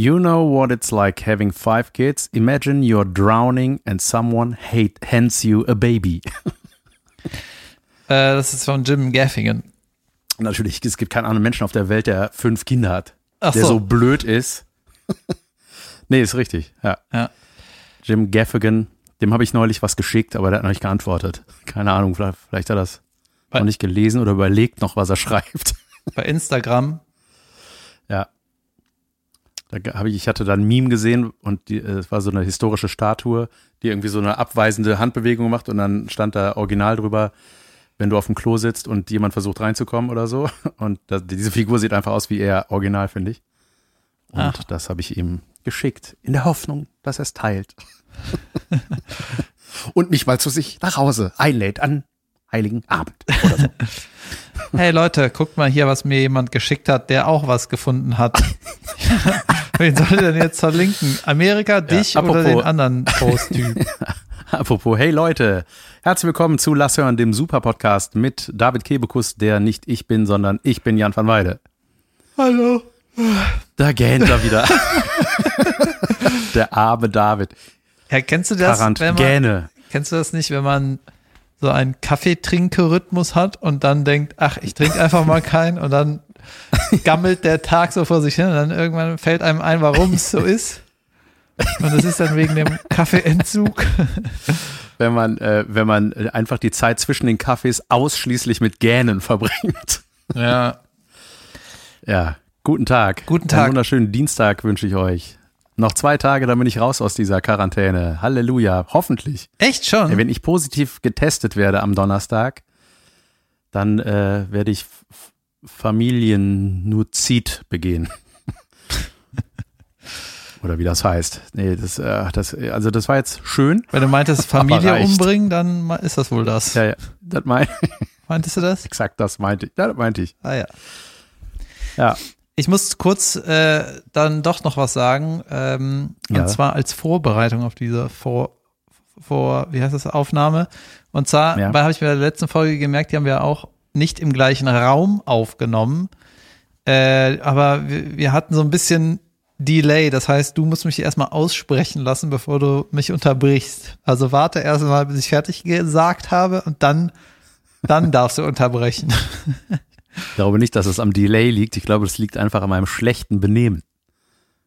You know what it's like having five kids? Imagine you're drowning and someone hate, hands you a baby. Äh, das ist von Jim Gaffigan. Natürlich, es gibt keinen anderen Menschen auf der Welt, der fünf Kinder hat. Ach der so. so blöd ist. nee, ist richtig. Ja. Ja. Jim Gaffigan, dem habe ich neulich was geschickt, aber der hat noch nicht geantwortet. Keine Ahnung, vielleicht, vielleicht hat er das Bei- noch nicht gelesen oder überlegt noch, was er schreibt. Bei Instagram. Ja. Da habe ich, ich hatte da ein Meme gesehen und äh, es war so eine historische Statue, die irgendwie so eine abweisende Handbewegung macht und dann stand da original drüber, wenn du auf dem Klo sitzt und jemand versucht reinzukommen oder so. Und das, diese Figur sieht einfach aus wie er original, finde ich. Und Ach. das habe ich ihm geschickt, in der Hoffnung, dass er es teilt. und mich mal zu sich nach Hause einlädt an Heiligen Abend oder so. Hey Leute, guckt mal hier, was mir jemand geschickt hat, der auch was gefunden hat. Wen soll ich denn jetzt verlinken? Amerika, dich oder apropos- den anderen Post-Typ? Apropos, hey Leute, herzlich willkommen zu Lass hören, dem Super-Podcast mit David Kebekus, der nicht ich bin, sondern ich bin Jan van Weide. Hallo. Da gähnt er wieder. der arme David. Ja, kennst du das? wenn man, Quarantäne. kennst du das nicht, wenn man so einen Kaffeetrinkerhythmus hat und dann denkt, ach, ich trinke einfach mal keinen und dann gammelt der Tag so vor sich hin und dann irgendwann fällt einem ein, warum es so ist. Und das ist dann wegen dem Kaffeeentzug. Wenn man, äh, wenn man äh, einfach die Zeit zwischen den Kaffees ausschließlich mit Gähnen verbringt. Ja. Ja, guten Tag. Guten Einen Tag. wunderschönen Dienstag wünsche ich euch. Noch zwei Tage, dann bin ich raus aus dieser Quarantäne. Halleluja. Hoffentlich. Echt schon? Wenn ich positiv getestet werde am Donnerstag, dann äh, werde ich Familiennuzid begehen. Oder wie das heißt. Nee, das, äh, das, also das war jetzt schön. Wenn du meintest Familie umbringen, dann ist das wohl das. Ja, ja, das mein, Meintest du das? exakt das meinte ich. Ja, das meinte ich. Ah ja. Ja. Ich muss kurz äh, dann doch noch was sagen. Ähm, Ja. Und zwar als Vorbereitung auf diese vor, vor wie heißt das, Aufnahme. Und zwar, Ja. weil habe ich mir in der letzten Folge gemerkt, die haben wir auch nicht im gleichen Raum aufgenommen. Äh, aber wir, wir hatten so ein bisschen Delay. Das heißt, du musst mich erstmal aussprechen lassen, bevor du mich unterbrichst. Also warte erstmal, bis ich fertig gesagt habe und dann, dann darfst du unterbrechen. Ich glaube nicht, dass es am Delay liegt. Ich glaube, es liegt einfach an meinem schlechten Benehmen.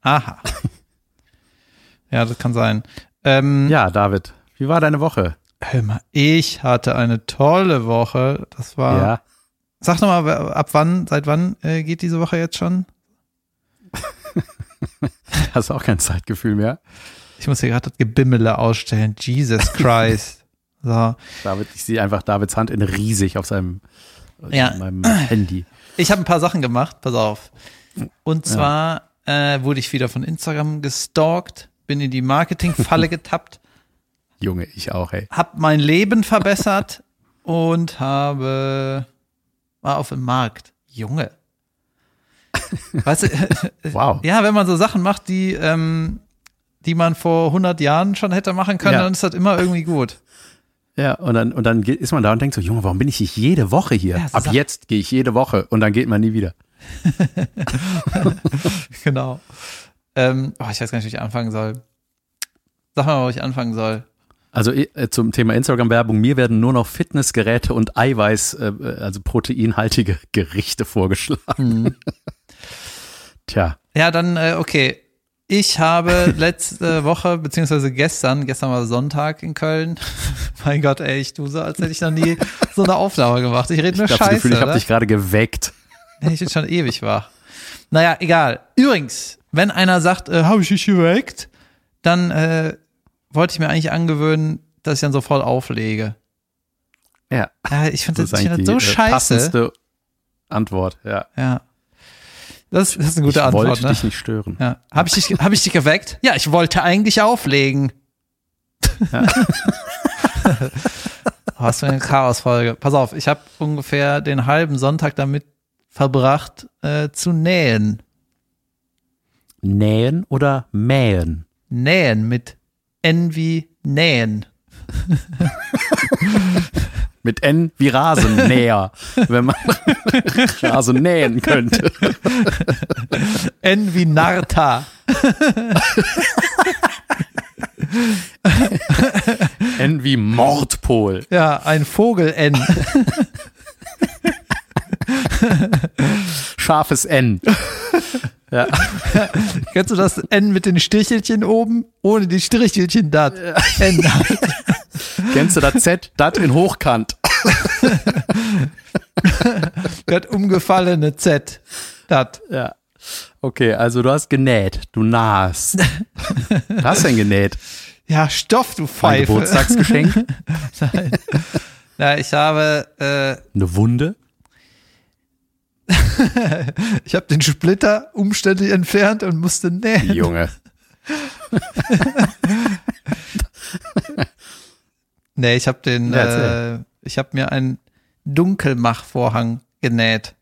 Aha. Ja, das kann sein. Ähm, Ja, David, wie war deine Woche? Hör mal, ich hatte eine tolle Woche. Das war. Ja. Sag noch mal, wer- ab wann, seit wann äh, geht diese Woche jetzt schon? Hast du auch kein Zeitgefühl mehr? Ich muss hier gerade das Gebimmele ausstellen. Jesus Christ. so. David, ich sehe einfach Davids Hand in riesig auf seinem Ja. auf meinem Handy. Ich habe ein paar Sachen gemacht, pass auf. Und zwar äh, wurde ich wieder von Instagram gestalkt, bin in die Marketingfalle getappt, Junge, ich auch, ey. hab mein Leben verbessert und habe war auf dem Markt. Junge. Weißt du, Wow. Ja, wenn man so Sachen macht, die, ähm, die man vor 100 Jahren schon hätte machen können, Ja. dann ist das immer irgendwie gut. Ja, und dann, und dann ist man da und denkt so, Junge, warum bin ich nicht jede Woche hier? Ja, Ab jetzt gehe ich jede Woche und dann geht man nie wieder. Genau. Ähm, oh, ich weiß gar nicht, wie ich anfangen soll. Sag mal, wo ich anfangen soll. Also äh, zum Thema Instagram-Werbung, mir werden nur noch Fitnessgeräte und Eiweiß, äh, also proteinhaltige Gerichte vorgeschlagen. Tja, Ja, dann, äh, okay. Ich habe letzte Woche, beziehungsweise gestern, gestern war Sonntag in Köln. mein Gott, ey, ich tu so, als hätte ich noch nie so eine Aufnahme gemacht. Ich rede nur ich habe das Scheiße. Gefühl, ich habe dich gerade geweckt. Ich bin schon ewig wach. Naja, egal. Übrigens, wenn einer sagt, äh, habe ich dich geweckt, dann äh, wollte ich mir eigentlich angewöhnen, dass ich dann sofort auflege. Ja, Ja, ich finde das das, ist ich find das die so äh, scheiße. passendste Antwort. Ja, Ja. Das, das ist eine gute ich Antwort, wollte ne? dich nicht stören. Ja. Habe ich, dich- hab ich dich geweckt? Ja, ich wollte eigentlich auflegen. Oh, Was für eine Chaosfolge. Pass auf, ich habe ungefähr den halben Sonntag damit verbracht, äh, zu nähen. Nähen oder mähen? Nähen mit N wie nähen. Mit N wie Rasennäher, wenn man Rasen nähen könnte. N wie Narta. N wie Mordpol. Ja, ein Vogel-N. Scharfes N. Ja. Kennst du das N mit den Strichelchen oben? Ohne die Strichelchen dat. N. Kennst du das Z? Das in Hochkant. Das umgefallene Z. Dat. Ja. Okay, also du hast genäht. Du nahst. Was hast du denn genäht? Ja, Stoff, du Mein Pfeife. Geburtstagsgeschenk? Nein. Ja, ich habe, äh, Eine Wunde? ich habe den Splitter umständlich entfernt und musste nähen. Junge. Nee, ich habe den, Ja, äh, ich habe mir einen Dunkelmachvorhang genäht.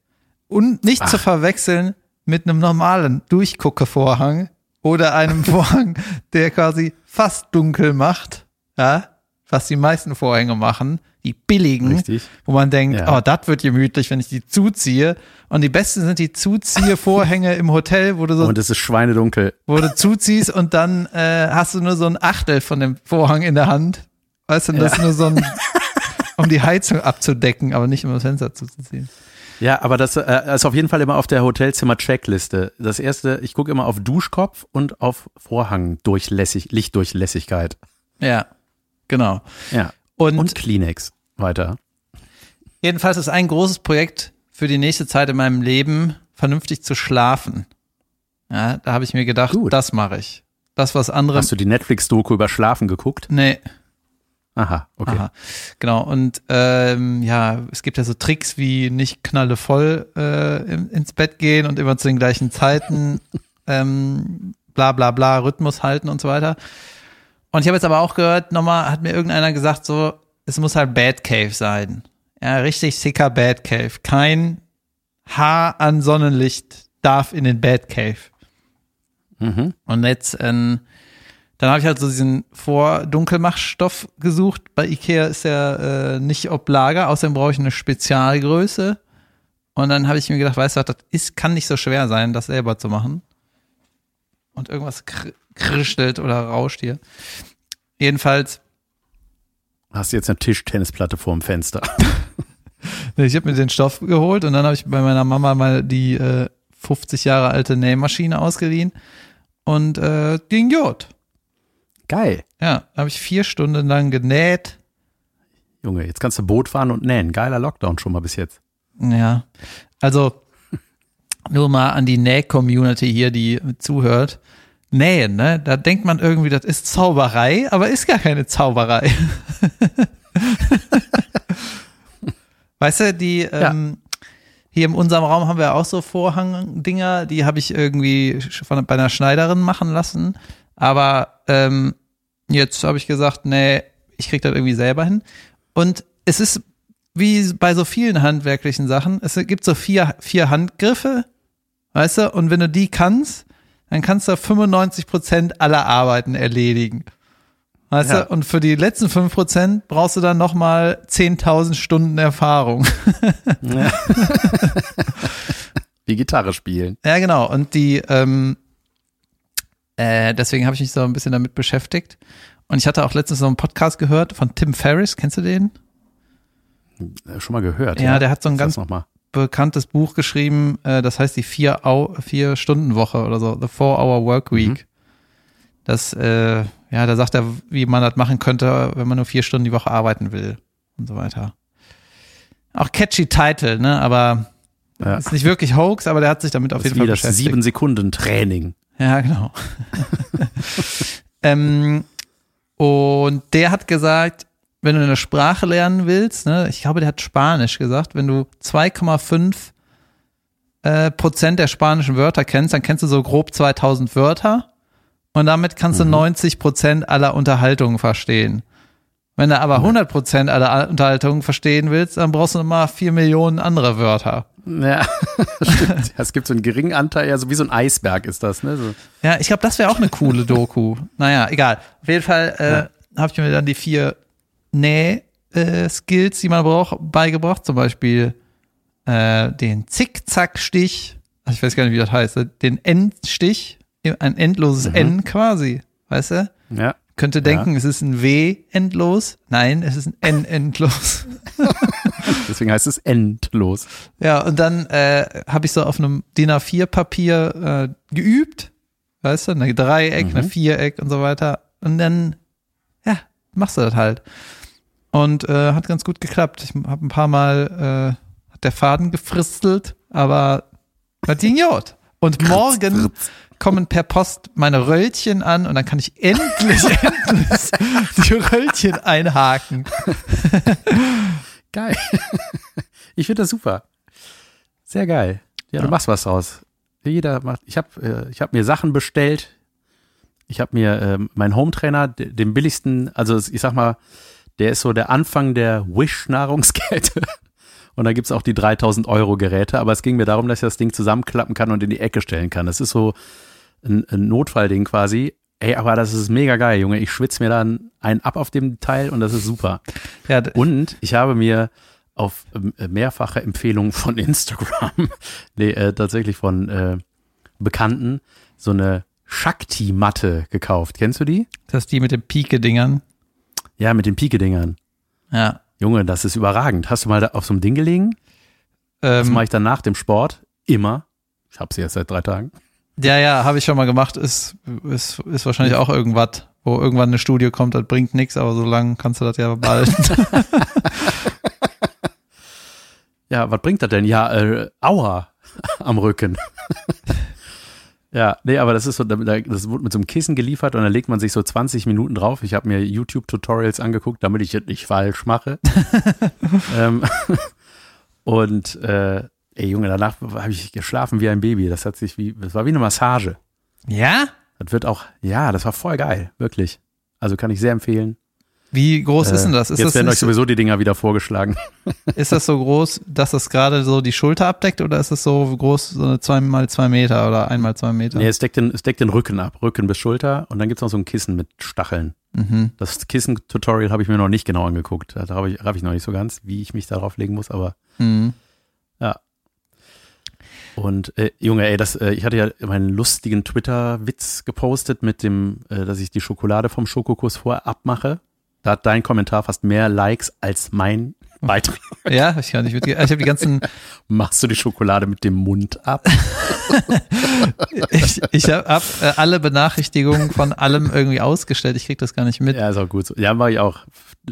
Und nicht zu verwechseln mit einem normalen Durchguckevorhang oder einem Vorhang, der quasi fast dunkel macht, ja, was die meisten Vorhänge machen, die billigen, Richtig. wo man denkt, Ja. oh, das wird gemütlich, wenn ich die zuziehe. Und die besten sind die Zuziehevorhänge im Hotel, wo du so Und es ist schweinedunkel. wo du zuziehst und dann äh, hast du nur so ein Achtel von dem Vorhang in der Hand. Weißt du, das ist nur so ein, um die Heizung abzudecken, aber nicht um das Fenster zuzuziehen. Ja, aber das äh, ist auf jeden Fall immer auf der Hotelzimmer-Checkliste. Das erste, ich gucke immer auf Duschkopf und auf Vorhang-Durchlässig, Lichtdurchlässigkeit. Ja, genau. Ja. Und, Und Kleenex. Weiter. jedenfalls ist ein großes Projekt für die nächste Zeit in meinem Leben, vernünftig zu schlafen. Ja, da habe ich mir gedacht, Gut. das mache ich. Das, was andere. Hast du die Netflix-Doku über Schlafen geguckt? nee, Aha, okay. Aha, genau. Und ähm, ja, es gibt ja so Tricks wie nicht knallevoll äh, ins Bett gehen und immer zu den gleichen Zeiten, ähm, bla bla bla, Rhythmus halten und so weiter. Und ich habe jetzt aber auch gehört, nochmal hat mir irgendeiner gesagt, so, es muss halt Bad Cave sein. Ja, richtig sicker Bad Cave. Kein Haar an Sonnenlicht darf in den Bad Cave. Mhm. Und jetzt, ähm, dann habe ich halt so diesen Vordunkelmachstoff gesucht. Bei Ikea ist der äh, nicht ob Lager, außerdem brauche ich eine Spezialgröße. Und dann habe ich mir gedacht, weißt du das ist, kann nicht so schwer sein, das selber zu machen. Und irgendwas kr krischelt oder rauscht hier. Jedenfalls, Hast du jetzt eine Tischtennisplatte vorm Fenster? nee, ich habe mir den Stoff geholt und dann habe ich bei meiner Mama mal die äh, 50 Jahre alte Nähmaschine ausgeliehen. Und äh, ging gut. Geil. Ja, habe ich vier Stunden lang genäht. Junge, jetzt kannst du Boot fahren und nähen. Geiler Lockdown schon mal bis jetzt. Ja, also nur mal an die Näh-Community hier, die zuhört. Nähen, ne? Da denkt man irgendwie, das ist Zauberei, aber ist gar keine Zauberei. weißt du, die ähm, hier in unserem Raum haben wir auch so Vorhangdinger, die habe ich irgendwie von, bei einer Schneiderin machen lassen. Aber ähm, jetzt habe ich gesagt, nee, ich krieg das irgendwie selber hin. Und es ist wie bei so vielen handwerklichen Sachen, es gibt so vier, vier Handgriffe, weißt du, und wenn du die kannst, dann kannst du 95 Prozent aller Arbeiten erledigen. Weißt Ja. du, und für die letzten 5 Prozent brauchst du dann nochmal 10.000 Stunden Erfahrung. Wie Gitarre spielen. Ja, genau. Und die, ähm, äh, deswegen habe ich mich so ein bisschen damit beschäftigt. Und ich hatte auch letztens so einen Podcast gehört von Tim Ferriss. Kennst du den? Äh, Schon mal gehört. Ja, der hat so ein Sag's ganz noch mal. bekanntes Buch geschrieben, äh, das heißt die vier, Au vier Stunden Woche oder so, The Four Hour Work Week. Mhm. Das, äh, ja, da sagt er, wie man das machen könnte, wenn man nur vier Stunden die Woche arbeiten will und so weiter. Auch catchy Title, ne? Aber Ja. ist nicht wirklich Hoax, aber der hat sich damit auf Das jeden Fall das beschäftigt. sieben Sekunden Training. Ja, genau. ähm, und der hat gesagt, wenn du eine Sprache lernen willst, ne, ich glaube, der hat Spanisch gesagt, wenn du 2,5 äh, Prozent der spanischen Wörter kennst, dann kennst du so grob 2000 Wörter und damit kannst du 90 Prozent aller Unterhaltungen verstehen. Wenn du aber 100 Prozent aller Unterhaltungen verstehen willst, dann brauchst du nochmal 4 Millionen andere Wörter. Ja, stimmt. Ja, Es gibt so einen geringen Anteil, ja, so wie so ein Eisberg ist das, ne? So. Ja, ich glaube, das wäre auch eine coole Doku. naja, egal. Auf jeden Fall äh, habe ich mir dann die vier Näh-Skills, die man braucht, beigebracht. Zum Beispiel äh, den Zickzack-Stich. Also ich weiß gar nicht, wie das heißt. Den Endstich. ein endloses Mhm. N quasi, weißt du? Ja. Könnte denken, es ist ein W endlos. Nein, es ist ein N endlos. Deswegen heißt es endlos. Ja, und dann äh, habe ich so auf einem DIN A4-Papier äh, geübt, weißt du, eine Dreieck, Mhm. eine Viereck und so weiter. Und dann, ja, machst du das halt. Und äh, hat ganz gut geklappt. Ich habe ein paar Mal äh, hat der Faden gefristelt, aber hat ging Jod. Und morgen kommen per Post meine Röllchen an und dann kann ich endlich, endlich die Röllchen einhaken. Geil. Ich finde das super. Sehr geil. Ja, Ja. du machst was draus. Jeder macht. Ich habe äh, ich hab mir Sachen bestellt. Ich habe mir ähm, meinen Home-Trainer, den billigsten, also ich sag mal, der ist so der Anfang der Wish-Nahrungskette. Und da gibt's auch die 3000 Euro Geräte. Aber es ging mir darum, dass ich das Ding zusammenklappen kann und in die Ecke stellen kann. Das ist so ein, ein Notfallding quasi. Ey, aber das ist mega geil, Junge. Ich schwitze mir dann einen ab auf dem Teil und das ist super. Ja, Und ich habe mir auf ähm, mehrfache Empfehlungen von Instagram, nee, äh, tatsächlich von äh, Bekannten, so eine Shakti-Matte gekauft. Kennst du die? das ist die mit den Pike-Dingern. Ja, mit den Pike-Dingern. Ja. Junge, das ist überragend. Hast du mal da auf so einem Ding gelegen? Das Ähm, mache ich dann nach dem Sport immer. Ich habe sie jetzt seit drei Tagen. Ja, ja, habe ich schon mal gemacht. Ist, ist, ist wahrscheinlich auch irgendwas, wo irgendwann eine Studie kommt, das bringt nichts, aber so lange kannst du das ja behalten. Ja, was bringt das denn? Ja, äh, Aua am Rücken. ja, nee, aber das ist so, da- da- das wurde mit so einem Kissen geliefert und dann legt man sich so 20 Minuten drauf. Ich habe mir YouTube-Tutorials angeguckt, damit ich es nicht falsch mache. ähm, und äh, ey Junge, danach habe ich geschlafen wie ein Baby. Das hat sich wie, das war wie eine Massage. ja? Das wird auch, ja, das war voll geil, wirklich. Also kann ich sehr empfehlen. Wie groß ist Äh, denn das? Ist Jetzt das, werden euch sowieso die Dinger wieder vorgeschlagen. ist das so groß, dass das gerade so die Schulter abdeckt oder ist es so groß, so eine 2 mal 2 Meter oder 1 mal 2 Meter? Nee, es deckt, den, es deckt den Rücken ab, Rücken bis Schulter und dann gibt's noch so ein Kissen mit Stacheln. Mhm. Das Kissen-Tutorial habe ich mir noch nicht genau angeguckt. Da habe ich, hab ich noch nicht so ganz, wie ich mich darauf legen muss, aber Mhm. Und äh, Junge, ey, das, äh, ich hatte ja meinen lustigen Twitter-Witz gepostet mit dem, äh, dass ich die Schokolade vom Schokokuss vorher abmache. Da hat dein Kommentar fast mehr Likes als mein Beitrag. Ja, ich kann nicht mitgehen. Ich habe die ganzen, Machst du die Schokolade mit dem Mund ab? ich, ich habe hab, äh, alle Benachrichtigungen von allem irgendwie ausgestellt. Ich krieg das gar nicht mit. Ja, ist auch gut so. Ja, mache ich auch.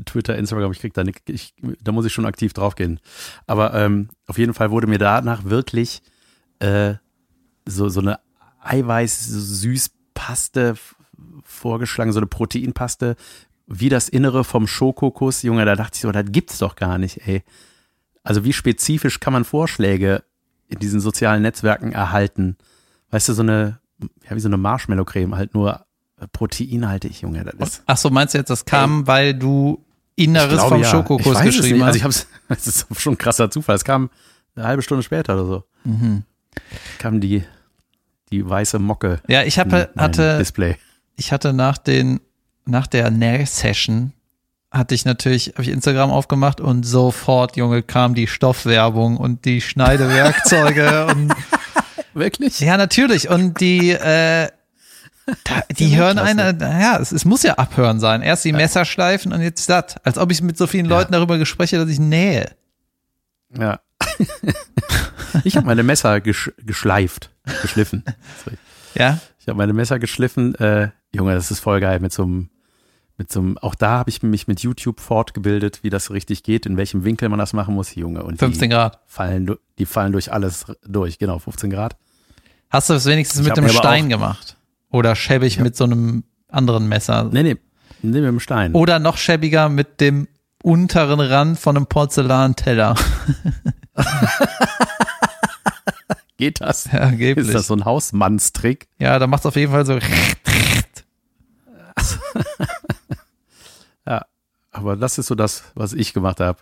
Twitter, Instagram, ich krieg da nicht, ich, da muss ich schon aktiv draufgehen. Aber ähm, auf jeden Fall wurde mir danach wirklich äh, so, so eine Eiweiß-Süßpaste vorgeschlagen, so eine Proteinpaste, wie das Innere vom Schokokuss. Junge, da dachte ich so, das gibt's doch gar nicht, ey. Also wie spezifisch kann man Vorschläge in diesen sozialen Netzwerken erhalten? Weißt du, so eine, ja, wie so eine Marshmallow-Creme, halt nur proteinhaltig, Junge. Das ist, Ach so, meinst du jetzt, das kam, weil du Inneres glaube, vom ja. Schokokuss geschrieben nicht. hast? Also ich hab's, das ist schon ein krasser Zufall. Es kam eine halbe Stunde später oder so. mhm. Kam die, die weiße Mocke. Ja, ich habe, mein hatte, Display. ich hatte nach den, nach der Näh-Session hatte ich natürlich, habe ich Instagram aufgemacht und sofort, Junge, kam die Stoffwerbung und die Schneidewerkzeuge und Wirklich? ja, natürlich. Und die, äh, da, die hören klasse. eine, naja, es, es muss ja abhören sein. Erst die Messer schleifen und jetzt das. Als ob ich mit so vielen Leuten darüber gespreche, dass ich nähe. Ja. ich habe meine Messer gesch geschleift, geschliffen. Sorry. Ja? Ich habe meine Messer geschliffen. Äh, Junge, das ist voll geil mit so einem, mit so einem, auch da habe ich mich mit YouTube fortgebildet, wie das richtig geht, in welchem Winkel man das machen muss, Junge. Und 15 die Grad. fallen, die fallen durch alles durch, genau, 15 Grad. Hast du es wenigstens Ich mit aber Stein auch- gemacht? Oder schäbig hab- mit so einem anderen Messer? Nee, nee, nee, mit dem Stein. Oder noch schäbiger mit dem unteren Rand von einem Porzellanteller. Geht das? Ja, angeblich. Ist das so ein Hausmannstrick? Ja, da macht's auf jeden Fall so. Ja, aber das ist so das, was ich gemacht habe.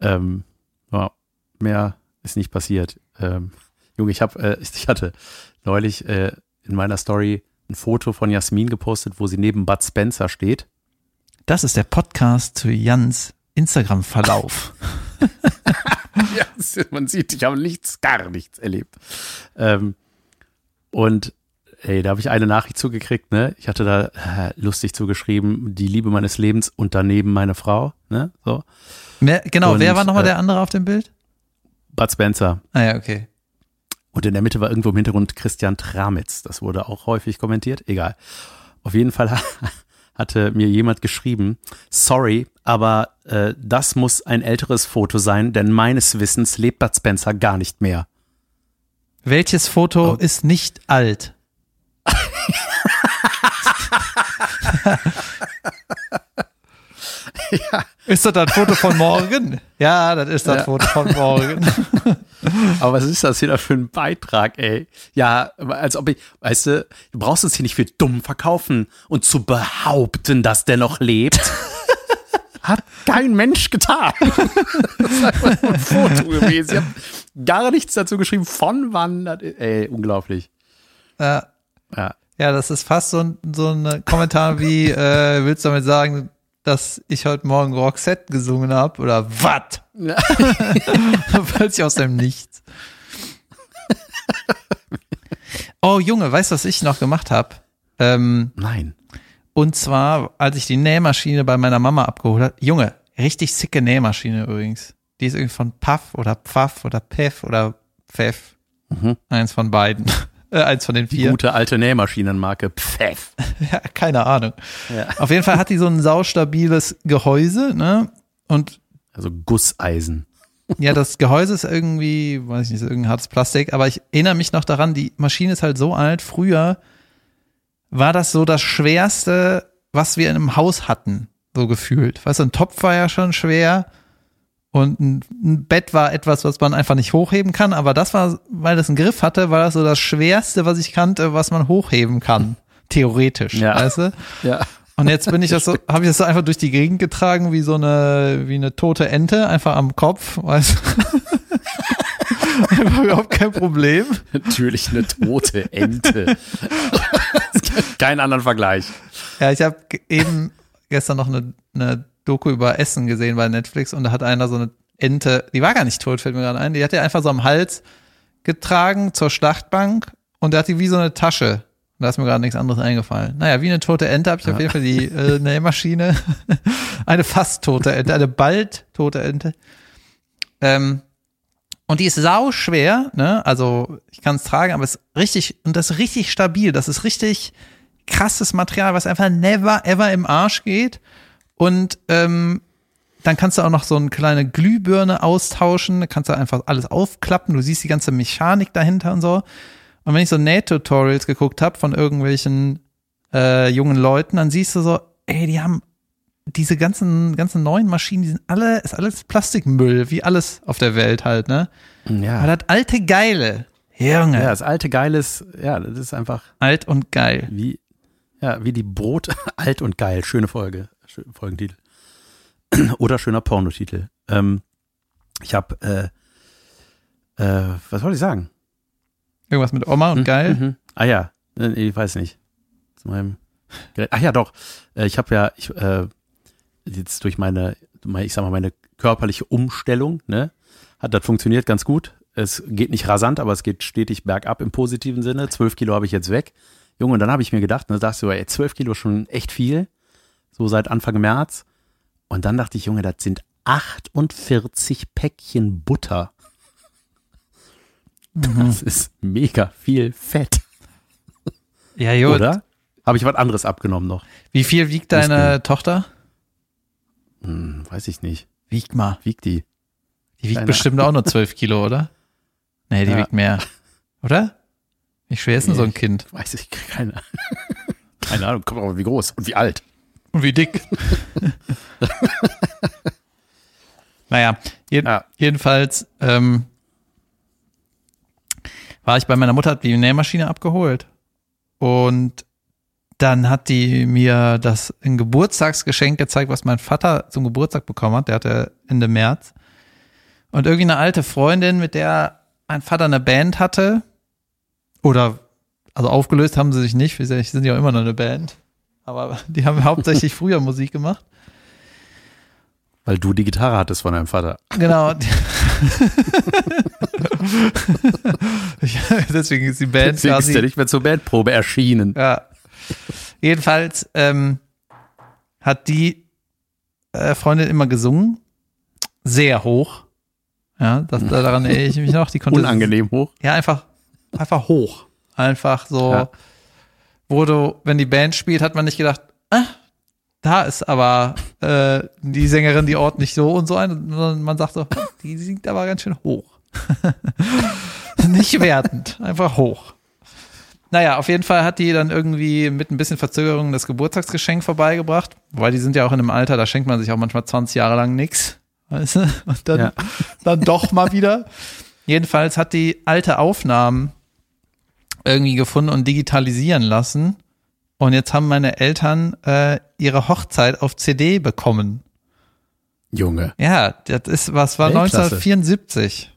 Ähm, ja, mehr ist nicht passiert. Ähm, Junge, ich habe, äh, ich hatte neulich äh, in meiner Story ein Foto von Jasmin gepostet, wo sie neben Bud Spencer steht. Das ist der Podcast zu Jans Instagram-Verlauf. Ja, man sieht, ich habe nichts, gar nichts erlebt. Ähm, und ey, da habe ich eine Nachricht zugekriegt, ne? Ich hatte da äh, lustig zugeschrieben, die Liebe meines Lebens und daneben meine Frau, ne? So. Wer, genau, Und, wer war nochmal äh, der andere auf dem Bild? Bud Spencer. Ah ja, okay. Und in der Mitte war irgendwo im Hintergrund Christian Tramitz. Das wurde auch häufig kommentiert. Egal. Auf jeden Fall hatte mir jemand geschrieben, sorry, aber äh, das muss ein älteres Foto sein, denn meines Wissens lebt Bud Spencer gar nicht mehr. Welches Foto Oh. ist nicht alt? Ist das das Foto von morgen? Ja, das ist das Ja. Foto von morgen. Aber was ist das wieder für ein Beitrag, ey? Ja, als ob ich, weißt du, du brauchst es hier nicht für dumm verkaufen und zu behaupten, dass der noch lebt. Hat kein Mensch getan. Das ist einfach nur ein Foto gewesen. Ich habe gar nichts dazu geschrieben, von wann. Das, ey, unglaublich. Ja, Ja. ja, das ist fast so ein, so ein Kommentar wie, äh, willst du damit sagen, dass ich heute Morgen Roxette gesungen habe? Oder was? Ja. Plötzlich aus dem Nichts. Oh Junge, weißt du, was ich noch gemacht habe? Ähm, Nein. und zwar, als ich die Nähmaschine bei meiner Mama abgeholt habe. Junge, richtig sicke Nähmaschine übrigens. Die ist irgendwie von Puff oder Pfaff oder Peff oder Pfeff. Mhm. Eins von beiden. Äh, eins von den Die vier. gute alte Nähmaschinenmarke Pfeff. Ja, keine Ahnung. Ja. Auf jeden Fall hat die so ein saustabiles Gehäuse, ne? Und Also Gusseisen. ja, das Gehäuse ist irgendwie, weiß ich nicht, irgendein hartes Plastik, aber ich erinnere mich noch daran, die Maschine ist halt so alt. Früher war das so das Schwerste, was wir in einem Haus hatten, so gefühlt. Weißt du, ein Topf war ja schon schwer und ein, ein Bett war etwas, was man einfach nicht hochheben kann, aber das war, weil das einen Griff hatte, war das so das Schwerste, was ich kannte, was man hochheben kann. Theoretisch, Ja. weißt du? Ja. Und jetzt bin ich das so, habe ich das so einfach durch die Gegend getragen, wie so eine, wie eine tote Ente, einfach am Kopf, weißt du? Einfach überhaupt kein Problem. Natürlich eine tote Ente. Keinen anderen Vergleich. Ja, ich habe eben gestern noch eine, eine Doku über Essen gesehen bei Netflix und da hat einer so eine Ente, die war gar nicht tot, fällt mir gerade ein, die hat er einfach so am Hals getragen zur Schlachtbank und der hat die wie so eine Tasche. Da ist mir gerade nichts anderes eingefallen. Naja, wie eine tote Ente habe ich auf jeden Fall die äh, Nähmaschine. eine fast tote Ente, eine bald tote Ente. Ähm, und die ist sau schwer, ne? Also ich kann es tragen, aber es ist richtig, und das ist richtig stabil. Das ist richtig krasses Material, was einfach never ever im Arsch geht. Und ähm, dann kannst du auch noch so eine kleine Glühbirne austauschen, da kannst du einfach alles aufklappen, du siehst die ganze Mechanik dahinter und so. Und wenn ich so Nähtutorials geguckt habe von irgendwelchen äh, jungen Leuten, dann siehst du so, ey, die haben diese ganzen, ganzen neuen Maschinen, die sind alle, ist alles Plastikmüll, wie alles auf der Welt halt, ne? Ja. Aber das alte Geile, Junge, Ja, das alte Geiles, ja, das ist einfach alt und geil. wie, ja, wie die Brot, alt und geil. Schöne Folge, schöne Folgentitel. Oder schöner Pornotitel. Ähm, ich habe, äh, äh, was wollte ich sagen? Irgendwas mit Oma und Hm, geil. Mhm. Ah ja, Äh, ich weiß nicht. Zu meinem Gerät. Ach ja, doch. Äh, Ich habe ja, ich, äh, jetzt durch meine, meine, ich sag mal, meine körperliche Umstellung, ne, hat das funktioniert ganz gut. Es geht nicht rasant, aber es geht stetig bergab im positiven Sinne. Zwölf Kilo habe ich jetzt weg. Junge, und dann habe ich mir gedacht, ne, sagst du, ey, zwölf Kilo schon echt viel. So seit Anfang März. Und dann dachte ich, Junge, das sind 48 Päckchen Butter. Das ist mega viel Fett. Ja, jo. Oder? Habe ich was anderes abgenommen noch? Wie viel wiegt deine Muskeln. Tochter? Hm, weiß ich nicht. Wiegt mal. Wiegt die? Die wiegt Keine bestimmt auch nur 12 Kilo, oder? Nee, die Ja. wiegt mehr. Oder? Wie schwer ist denn so ein Nee. Kind? Weiß ich, keine, keine Ahnung. Kommt aber wie groß und wie alt. Und wie dick? naja, je Ja. jedenfalls ähm, war ich bei meiner Mutter, hat die Nähmaschine abgeholt. Und dann hat die mir das ein Geburtstagsgeschenk gezeigt, was mein Vater zum Geburtstag bekommen hat. Der hatte Ende März. Und irgendwie eine alte Freundin, mit der mein Vater eine Band hatte. Oder, also aufgelöst haben sie sich nicht. Wir sind ja immer noch eine Band. Aber die haben hauptsächlich früher Musik gemacht. Weil du die Gitarre hattest von deinem Vater. Genau. Deswegen ist die Band Deswegen ist quasi. er nicht mehr zur Bandprobe erschienen. Ja. Jedenfalls ähm, hat die äh, Freundin immer gesungen. Sehr hoch. Ja, das, daran erinnere ich mich noch. Die konnte Unangenehm hoch. Ja, einfach, einfach hoch. Einfach so, Ja. Wo du, wenn die Band spielt, hat man nicht gedacht, ah, da ist aber äh, die Sängerin, die Ort nicht so und so ein, sondern man sagt so, die singt aber ganz schön hoch. nicht wertend, einfach hoch. Naja, auf jeden Fall hat die dann irgendwie mit ein bisschen Verzögerung das Geburtstagsgeschenk vorbeigebracht, weil die sind ja auch in einem Alter, da schenkt man sich auch manchmal 20 Jahre lang nix. Weißt du? Und dann, Ja. dann doch mal wieder. Jedenfalls hat die alte Aufnahmen irgendwie gefunden und digitalisieren lassen. Und jetzt haben meine Eltern äh, ihre Hochzeit auf CD bekommen. Junge. Ja, das ist, was war Weltklasse. 1974.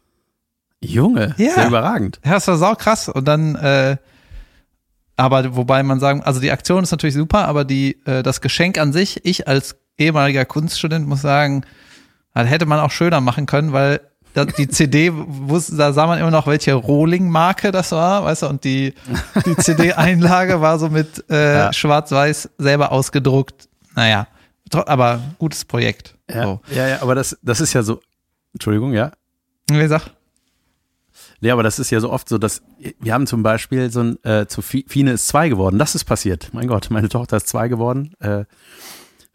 Junge. Ja. Sehr überragend. Ja, das war sau krass. Und dann, äh, aber wobei man sagen, also die Aktion ist natürlich super, aber die, äh, das Geschenk an sich, ich als ehemaliger Kunststudent muss sagen, das hätte man auch schöner machen können, weil die CD, wus- da sah man immer noch, welche Rohling-Marke das war, weißt du, und die, die CD-Einlage war so mit äh, Ja. schwarz-weiß selber ausgedruckt. Naja, aber gutes Projekt. Ja, So. ja, ja, aber das, das ist ja so. Entschuldigung, ja. Wie gesagt, Nee, aber das ist ja so oft so, dass wir haben zum Beispiel so ein, äh, zu Fi- Fine ist zwei geworden. Das ist passiert. Mein Gott, meine Tochter ist zwei geworden. Äh,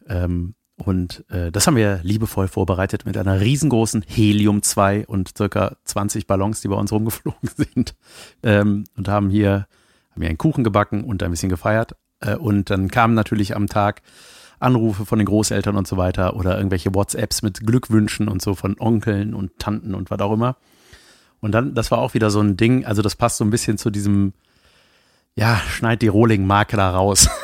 ähm, und äh, das haben wir liebevoll vorbereitet mit einer riesengroßen Helium 2 und circa 20 Ballons, die bei uns rumgeflogen sind. Ähm, und haben hier, haben hier einen Kuchen gebacken und ein bisschen gefeiert. Äh, und dann kamen natürlich am Tag Anrufe von den Großeltern und so weiter oder irgendwelche WhatsApps mit Glückwünschen und so von Onkeln und Tanten und was auch immer. Und dann, das war auch wieder so ein Ding, also das passt so ein bisschen zu diesem, ja, schneid die Rohling-Marke da raus.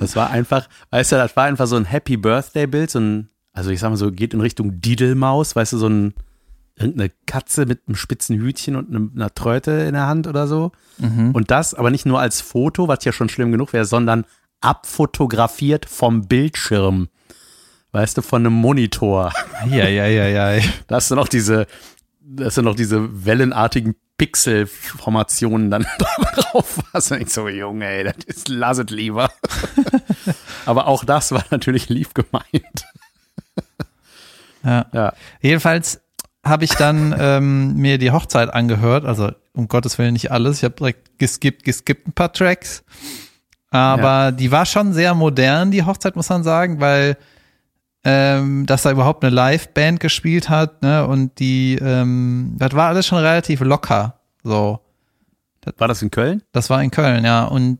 Das war einfach, weißt du, das war einfach so ein Happy Birthday-Bild, so ein, also ich sag mal so, geht in Richtung Didelmaus, weißt du, so ein, irgendeine Katze mit einem spitzen Hütchen und einem, einer Tröte in der Hand oder so. Und das aber nicht nur als Foto, was ja schon schlimm genug wäre, sondern abfotografiert vom Bildschirm. Weißt du, von einem Monitor. ja, ja, ja, ja. Da hast du noch diese, das sind noch diese wellenartigen Pixelformationen dann drauf. Was ich so, Junge, ey, das ist, lass es lieber. Aber auch das war natürlich lieb gemeint. ja. Ja. Jedenfalls habe ich dann ähm, mir die Hochzeit angehört, also um Gottes Willen nicht alles. Ich habe direkt geskippt, geskippt ein paar Tracks. Aber die war schon sehr modern, die Hochzeit, muss man sagen, weil ähm, dass da überhaupt eine Live-Band gespielt hat, ne? Und die, ähm, das war alles schon relativ locker. So. War das in Köln? Das war in Köln, ja. Und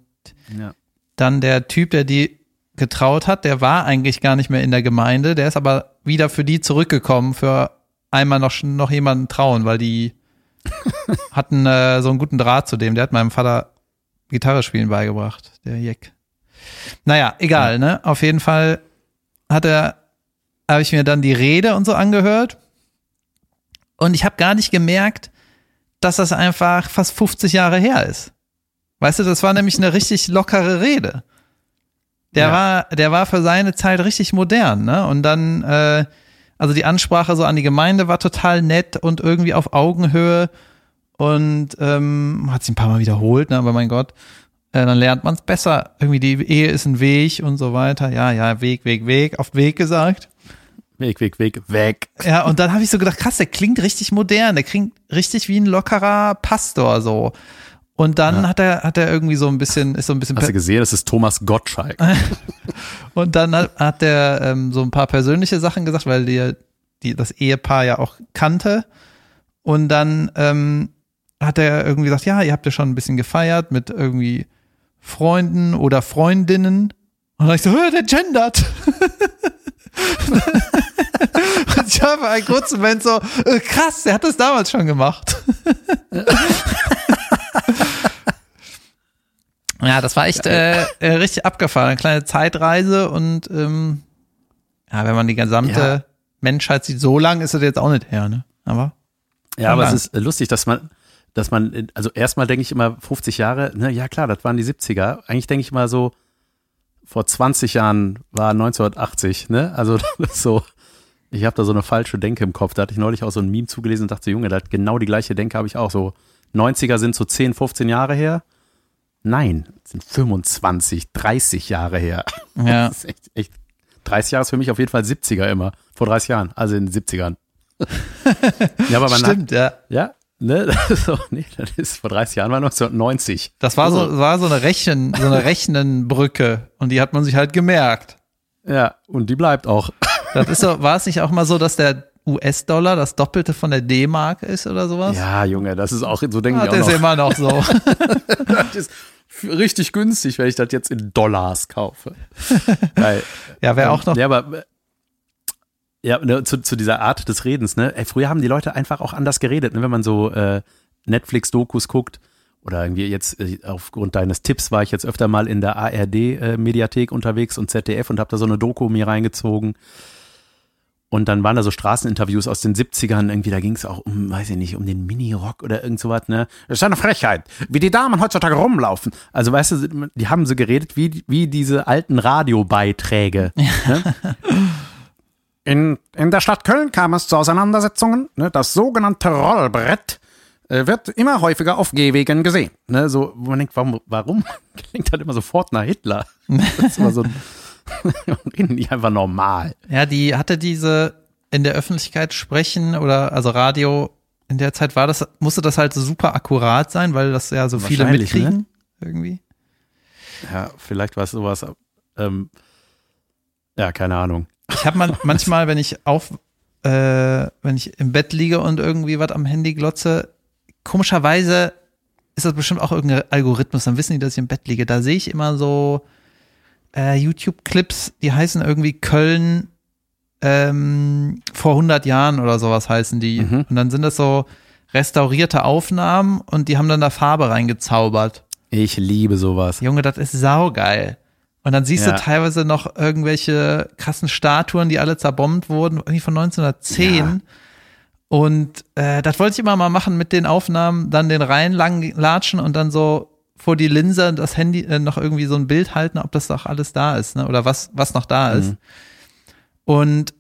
Ja. dann der Typ, der die getraut hat, der war eigentlich gar nicht mehr in der Gemeinde, der ist aber wieder für die zurückgekommen, für einmal noch, noch jemanden trauen, weil die hatten äh, so einen guten Draht zu dem. Der hat meinem Vater Gitarre spielen beigebracht, der Jeck. Naja, egal, ne? Auf jeden Fall hat er, habe ich mir dann die Rede und so angehört. Und ich habe gar nicht gemerkt, dass das einfach fast 50 Jahre her ist. Weißt du, das war nämlich eine richtig lockere Rede. Der Ja. war, der war für seine Zeit richtig modern, ne? Und dann, äh, also die Ansprache so an die Gemeinde war total nett und irgendwie auf Augenhöhe und ähm, hat sich ein paar Mal wiederholt, ne? Aber mein Gott, äh, dann lernt man es besser. Irgendwie die Ehe ist ein Weg und so weiter. Ja, ja, Weg, Weg, Weg, auf Weg gesagt. Weg, Weg, Weg, weg. Ja, und dann habe ich so gedacht, krass, der klingt richtig modern, der klingt richtig wie ein lockerer Pastor so. Und dann hat er hat er irgendwie so ein bisschen ist so ein bisschen Hast du gesehen, das ist Thomas Gottschalk. und dann hat, hat der ähm, so ein paar persönliche Sachen gesagt, weil die, die das Ehepaar ja auch kannte. Und dann ähm, hat er irgendwie gesagt, ja, ihr habt ja schon ein bisschen gefeiert mit irgendwie Freunden oder Freundinnen. Und dann ich so, "Hä, der gendert. und ich habe einen kurzen Moment so, äh, krass, der hat das damals schon gemacht. ja, das war echt äh, äh, richtig abgefahren. Eine kleine Zeitreise und ähm, ja, wenn man die gesamte Ja. Menschheit sieht, so lang ist es jetzt auch nicht her, ne? Aber Ja, aber Ja. es ist äh, lustig, dass man, dass man, also erstmal denke ich immer 50 Jahre, ne, ja klar, das waren die 70er. Eigentlich denke ich mal so, vor 20 Jahren war 1980, ne? Also das ist so, Ich habe da so eine falsche Denke im Kopf. Da hatte ich neulich auch so ein Meme zugelesen und dachte, Junge, da hat genau die gleiche Denke habe ich auch. So 90er sind so 10, 15 Jahre her. Nein, sind 25, 30 Jahre her. Ja. Das ist echt, echt 30 Jahre ist für mich auf jeden Fall 70er immer. Vor 30 Jahren, also in den 70ern. ja, aber man Stimmt, ja. Hat, ja, ne, das ist so, nee, das ist vor 30 Jahren war 1990. Das war so, war so eine Rechen, so eine Rechnenbrücke und die hat man sich halt gemerkt. Ja, und die bleibt auch. Das ist so, war es nicht auch mal so, dass der US-Dollar das Doppelte von der D-Mark ist oder sowas? Ja, Junge, das ist auch, so denke ah, ich auch das noch. ist immer noch so. das ist richtig günstig, wenn ich das jetzt in Dollars kaufe. Geil. Ja, wäre auch noch. Ja, aber ja, ne, zu, zu dieser Art des Redens, ne? Ey, früher haben die Leute einfach auch anders geredet, ne? Wenn man so äh, Netflix-Dokus guckt oder irgendwie jetzt äh, aufgrund deines Tipps war ich jetzt öfter mal in der ARD-Mediathek unterwegs und ZDF und habe da so eine Doku mir reingezogen. Und dann waren da so Straßeninterviews aus den 70ern, irgendwie, da ging es auch um, weiß ich nicht, um den Mini-Rock oder irgend sowas, ne? Das ist eine Frechheit, wie die Damen heutzutage rumlaufen. Also, weißt du, die haben so geredet wie, wie diese alten Radiobeiträge. Ne? In, in der Stadt Köln kam es zu Auseinandersetzungen. Ne? Das sogenannte Rollbrett äh, wird immer häufiger auf Gehwegen gesehen. Ne? So, wo man denkt, warum, warum klingt das immer sofort nach Hitler? Das ist immer so reden die einfach normal. Ja, die hatte diese in der Öffentlichkeit sprechen oder also Radio in der Zeit war das, musste das halt so super akkurat sein, weil das ja so viele Wahrscheinlich, mitkriegen. ne? Irgendwie. Ja, vielleicht war es sowas. Ähm, ja, keine Ahnung. Ich habe man, manchmal, wenn ich auf, äh, wenn ich im Bett liege und irgendwie was am Handy glotze, komischerweise ist das bestimmt auch irgendein Algorithmus, dann wissen die, dass ich im Bett liege. Da sehe ich immer so äh, YouTube-Clips, die heißen irgendwie Köln ähm, vor 100 Jahren oder sowas heißen die. Mhm. Und dann sind das so restaurierte Aufnahmen und die haben dann da Farbe reingezaubert. Ich liebe sowas. Junge, das ist saugeil. Und dann siehst Ja. du teilweise noch irgendwelche krassen Statuen, die alle zerbombt wurden, irgendwie von 1910. Ja. Und äh, das wollte ich immer mal machen mit den Aufnahmen, dann den Reihen lang latschen und dann so vor die Linse das Handy äh, noch irgendwie so ein Bild halten, ob das doch alles da ist, ne? Oder was, was noch da ist. Mhm. Und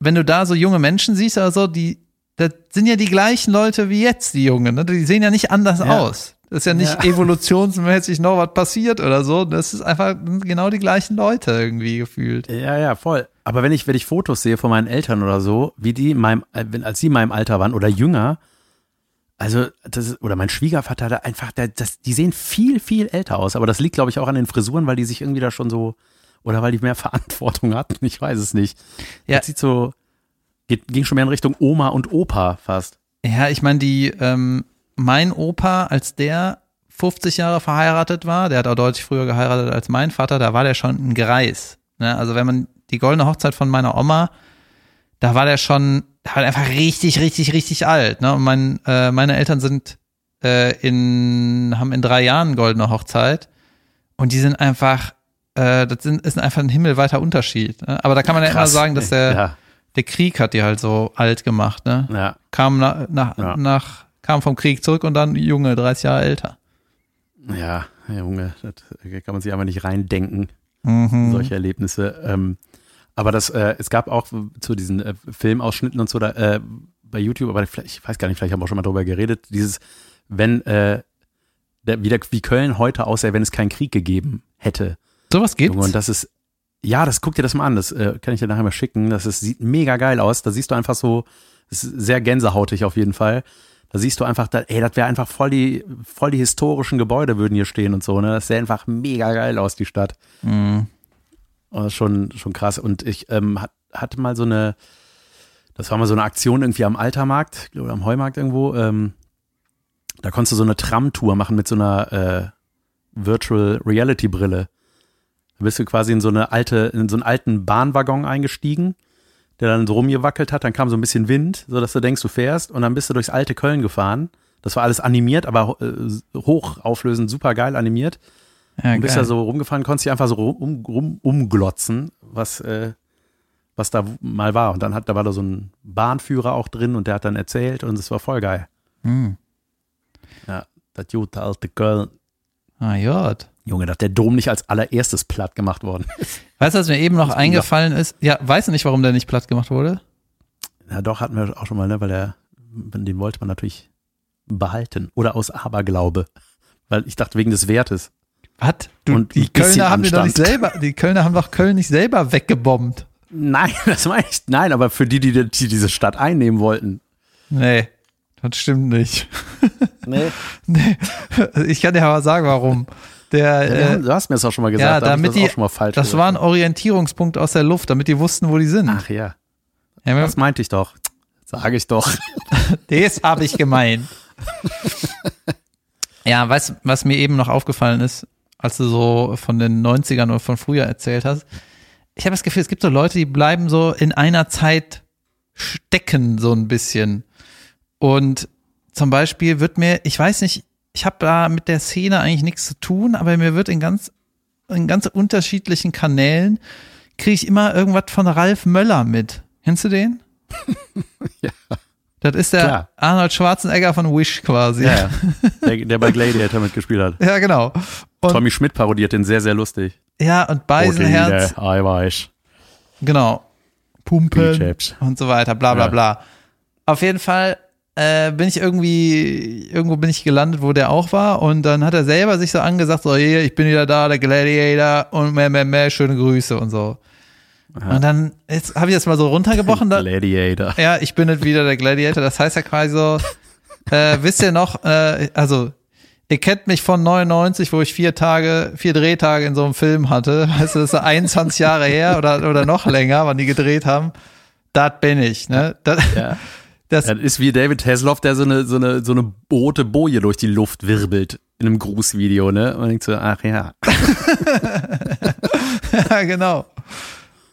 wenn du da so junge Menschen siehst oder so, die, das sind ja die gleichen Leute wie jetzt, die Jungen, ne? Die sehen ja nicht anders Ja. aus. Das ist ja nicht Ja. evolutionsmäßig noch was passiert oder so. Das ist einfach genau die gleichen Leute irgendwie gefühlt. Ja, ja, voll. Aber wenn ich, wenn ich Fotos sehe von meinen Eltern oder so, wie die in meinem, äh, wenn, als sie in meinem Alter waren oder jünger, also das oder mein Schwiegervater da einfach, der, das, die sehen viel, viel älter aus. Aber das liegt, glaube ich, auch an den Frisuren, weil die sich irgendwie da schon so, oder weil die mehr Verantwortung hatten. Ich weiß es nicht. Ja. Das sieht so, geht, ging schon mehr in Richtung Oma und Opa fast. Ja, ich meine, die, ähm, mein Opa, als der 50 Jahre verheiratet war, der hat auch deutlich früher geheiratet als mein Vater, da war der schon ein Greis. Ne? Also wenn man die goldene Hochzeit von meiner Oma, da war der schon, da war der einfach richtig, richtig, richtig alt. Ne? Und mein, äh, meine Eltern sind äh, in, haben in drei Jahren goldene Hochzeit und die sind einfach, äh, das sind, ist einfach ein himmelweiter Unterschied. Ne? Aber da kann man ja immer sagen, dass der, Ja, der Krieg hat die halt so alt gemacht. Ne? ja. kam nach, nach, Ja. nach kam vom Krieg zurück und dann Junge, 30 Jahre älter. Ja, Junge, das kann man sich einfach nicht reindenken. Mhm. solche Erlebnisse. Ähm, aber das, äh, es gab auch zu diesen äh, Filmausschnitten und so da, äh, bei YouTube, aber ich weiß gar nicht, vielleicht haben wir auch schon mal drüber geredet, dieses, wenn, äh, der, wie, der, wie Köln heute aussähe, wenn es keinen Krieg gegeben hätte. Sowas gibt's. Und das ist, ja, das guck dir das mal an, das äh, kann ich dir nachher mal schicken. Das ist, sieht mega geil aus. Da siehst du einfach so, ist sehr gänsehautig auf jeden Fall. Da siehst du einfach, da, ey, das wäre einfach voll die, voll die historischen Gebäude würden hier stehen und so, ne? Das sähe einfach mega geil aus, die Stadt. Mhm. Oh, das ist schon, schon krass. Und ich ähm, hat, hatte mal so eine, das war mal so eine Aktion irgendwie am Altermarkt oder am Heumarkt irgendwo. Ähm, da konntest du so eine Tram-Tour machen mit so einer äh, Virtual Reality Brille. Da bist du quasi in so eine alte, in so einen alten Bahnwaggon eingestiegen, der dann so rumgewackelt hat. Dann kam so ein bisschen Wind, so dass du denkst, du fährst. Und dann bist du durchs alte Köln gefahren. Das war alles animiert, aber äh, hochauflösend, super geil animiert. Ja, Und bist geil. da so rumgefahren, konntest dich einfach so rum, rum, umglotzen, was, äh, was da mal war. Und dann hat, da war da so ein Bahnführer auch drin und der hat dann erzählt und es war voll geil. Mhm. Ja, das gute alte Köln. Ah, Jod. Junge, dass der Dom nicht als allererstes platt gemacht worden ist. Weißt du, was mir eben noch eingefallen ist? Ja, weißt du nicht, warum der nicht platt gemacht wurde? Ja, doch, hatten wir auch schon mal, ne? Weil der, den wollte man natürlich behalten. Oder aus Aberglaube. Weil ich dachte, wegen des Wertes. Was? Du, Und die Kölner haben doch nicht selber, die Kölner haben doch Köln nicht selber weggebombt. Nein, das meine ich. Nein, aber für die, die, die diese Stadt einnehmen wollten. Nee, das stimmt nicht. Nee. Nee, ich kann dir aber sagen, warum. Der, äh, du hast mir das auch schon mal gesagt. ja, da damit das die, auch schon mal falsch das gesagt. war ein Orientierungspunkt aus der Luft, damit die wussten, wo die sind. Ach ja, ja, das meinte ich doch. Sage ich doch. das habe ich gemeint. ja, weißt du, was mir eben noch aufgefallen ist, als du so von den 90ern oder von früher erzählt hast? Ich habe das Gefühl, es gibt so Leute, die bleiben so in einer Zeit stecken, so ein bisschen. Und zum Beispiel wird mir, ich weiß nicht, ich habe da mit der Szene eigentlich nichts zu tun, aber mir wird in ganz, in ganz unterschiedlichen Kanälen kriege ich immer irgendwas von Ralf Möller mit. Kennst du den? Ja. Das ist der Klar. Arnold Schwarzenegger von Wish quasi. Ja, ja. Der, der bei Gladiator mitgespielt hat. Ja, genau. Und, Tommy Schmidt parodiert den sehr, sehr lustig. ja, und Beisenherz, Proteine, Eiweiß, genau. Pumpen Bizeps. und so weiter, bla bla Ja. bla. Auf jeden Fall äh, bin ich irgendwie, irgendwo bin ich gelandet, wo der auch war und dann hat er selber sich so angesagt, so hier, ich bin wieder da, der Gladiator und mehr, mehr, mehr, schöne Grüße und so. Und dann jetzt habe ich das mal so runtergebrochen. Da, Gladiator. Ja, ich bin nicht wieder der Gladiator. Das heißt ja quasi so, äh, wisst ihr noch, äh, also ihr kennt mich von 99, wo ich vier Tage, vier Drehtage in so einem Film hatte. Weißt du, das ist 21 Jahre her oder, oder noch länger, wann die gedreht haben. Das bin ich, ne? Das, Ja. Das, Das ist wie David Hasselhoff, der so eine, so eine, so eine rote Boje durch die Luft wirbelt in einem Grußvideo, ne? Und man denkt so, ach ja. ja, genau.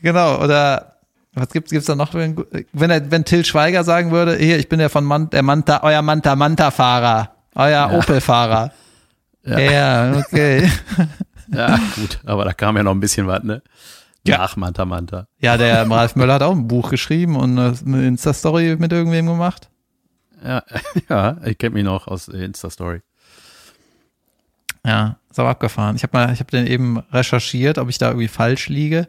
Genau, oder was gibt's, gibt's da noch? Wenn, wenn, wenn Till Schweiger sagen würde, hier, ich bin der von Man, der Manta, euer Manta Manta Fahrer, euer Opel-Fahrer. Ja. ja, okay. Ja, gut, aber da kam ja noch ein bisschen was, ne? Ja. Nach Manta Manta. Ja, der Ralf Möller hat auch ein Buch geschrieben und eine Insta-Story mit irgendwem gemacht. Ja, ja ich kenne mich noch aus der Insta-Story. Ja, ist aber abgefahren. Ich habe mal, ich habe den eben recherchiert, ob ich da irgendwie falsch liege.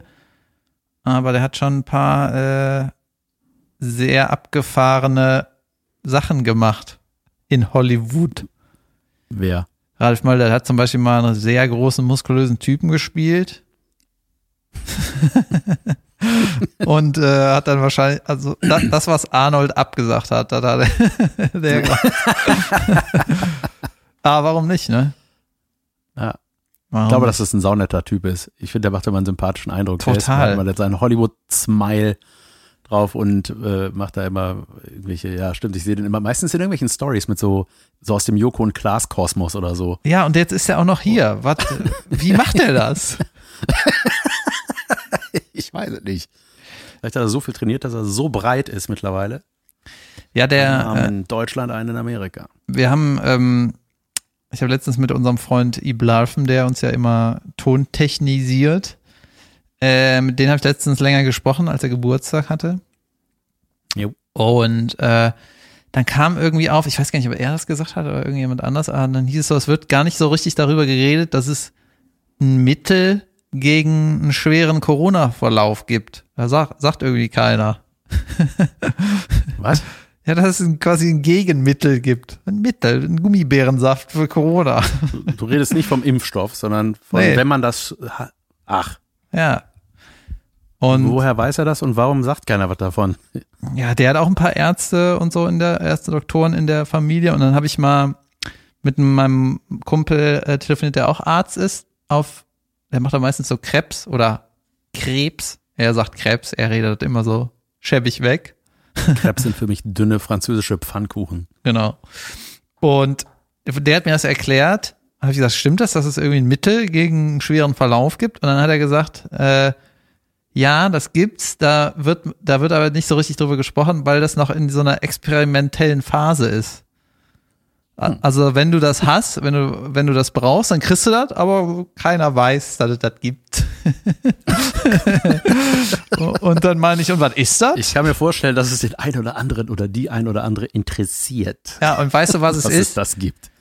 Aber der hat schon ein paar äh, sehr abgefahrene Sachen gemacht in Hollywood. Wer? Ralf Möller hat zum Beispiel mal einen sehr großen, muskulösen Typen gespielt. Und äh, hat dann wahrscheinlich, also das, das, was Arnold abgesagt hat, da hat er der. Aber warum nicht, ne? Ja. Warum? Ich glaube, dass das ein saunetter Typ ist. Ich finde, der macht immer einen sympathischen Eindruck. Total. immer der hat seinen Hollywood-Smile drauf und äh, macht da immer irgendwelche, ja, stimmt, ich sehe den immer meistens in irgendwelchen Stories mit so, so aus dem Joko und Klaas Kosmos oder so. Ja, und jetzt ist er auch noch hier. Was, wie macht er das? Ich weiß es nicht. Vielleicht hat er so viel trainiert, dass er so breit ist mittlerweile. Ja, der, Einen äh, in Deutschland, einen in Amerika. wir haben, ähm, ich habe letztens mit unserem Freund Iblarfen, der uns ja immer tontechnisiert, äh, mit dem habe ich letztens länger gesprochen, als er Geburtstag hatte. Jo. Und äh, dann kam irgendwie auf, ich weiß gar nicht, ob er das gesagt hat oder irgendjemand anders, aber dann hieß es so, es wird gar nicht so richtig darüber geredet, dass es ein Mittel gegen einen schweren Corona-Verlauf gibt. Da sagt, sagt irgendwie keiner. Was? Ja, dass es quasi ein Gegenmittel gibt. Ein Mittel, ein Gummibärensaft für Corona. Du, du redest nicht vom Impfstoff, sondern von, Nee. wenn man das, ach, Ja. Und woher weiß er das und warum sagt keiner was davon? ja, der hat auch ein paar Ärzte und so in der, Ärzte, Doktoren in der Familie. Und dann habe ich mal mit meinem Kumpel äh, telefoniert, der auch Arzt ist, auf, der macht da meistens so Krebs oder Krebs. Er sagt Krebs, er redet immer so schäbig weg. Krebs sind für mich dünne französische Pfannkuchen. Genau. Und der hat mir das erklärt. Habe ich gesagt, stimmt das, dass es irgendwie ein Mittel gegen einen schweren Verlauf gibt? Und dann hat er gesagt, äh, ja, das gibt's. Da wird, da wird aber nicht so richtig drüber gesprochen, weil das noch in so einer experimentellen Phase ist. A- Also wenn du das hast, wenn du, wenn du das brauchst, dann kriegst du das, aber keiner weiß, dass es das gibt. und dann meine ich, und was ist das? Ich kann mir vorstellen, dass es den einen oder anderen oder die ein oder andere interessiert, ja, und weißt du, was es dass ist? es das gibt.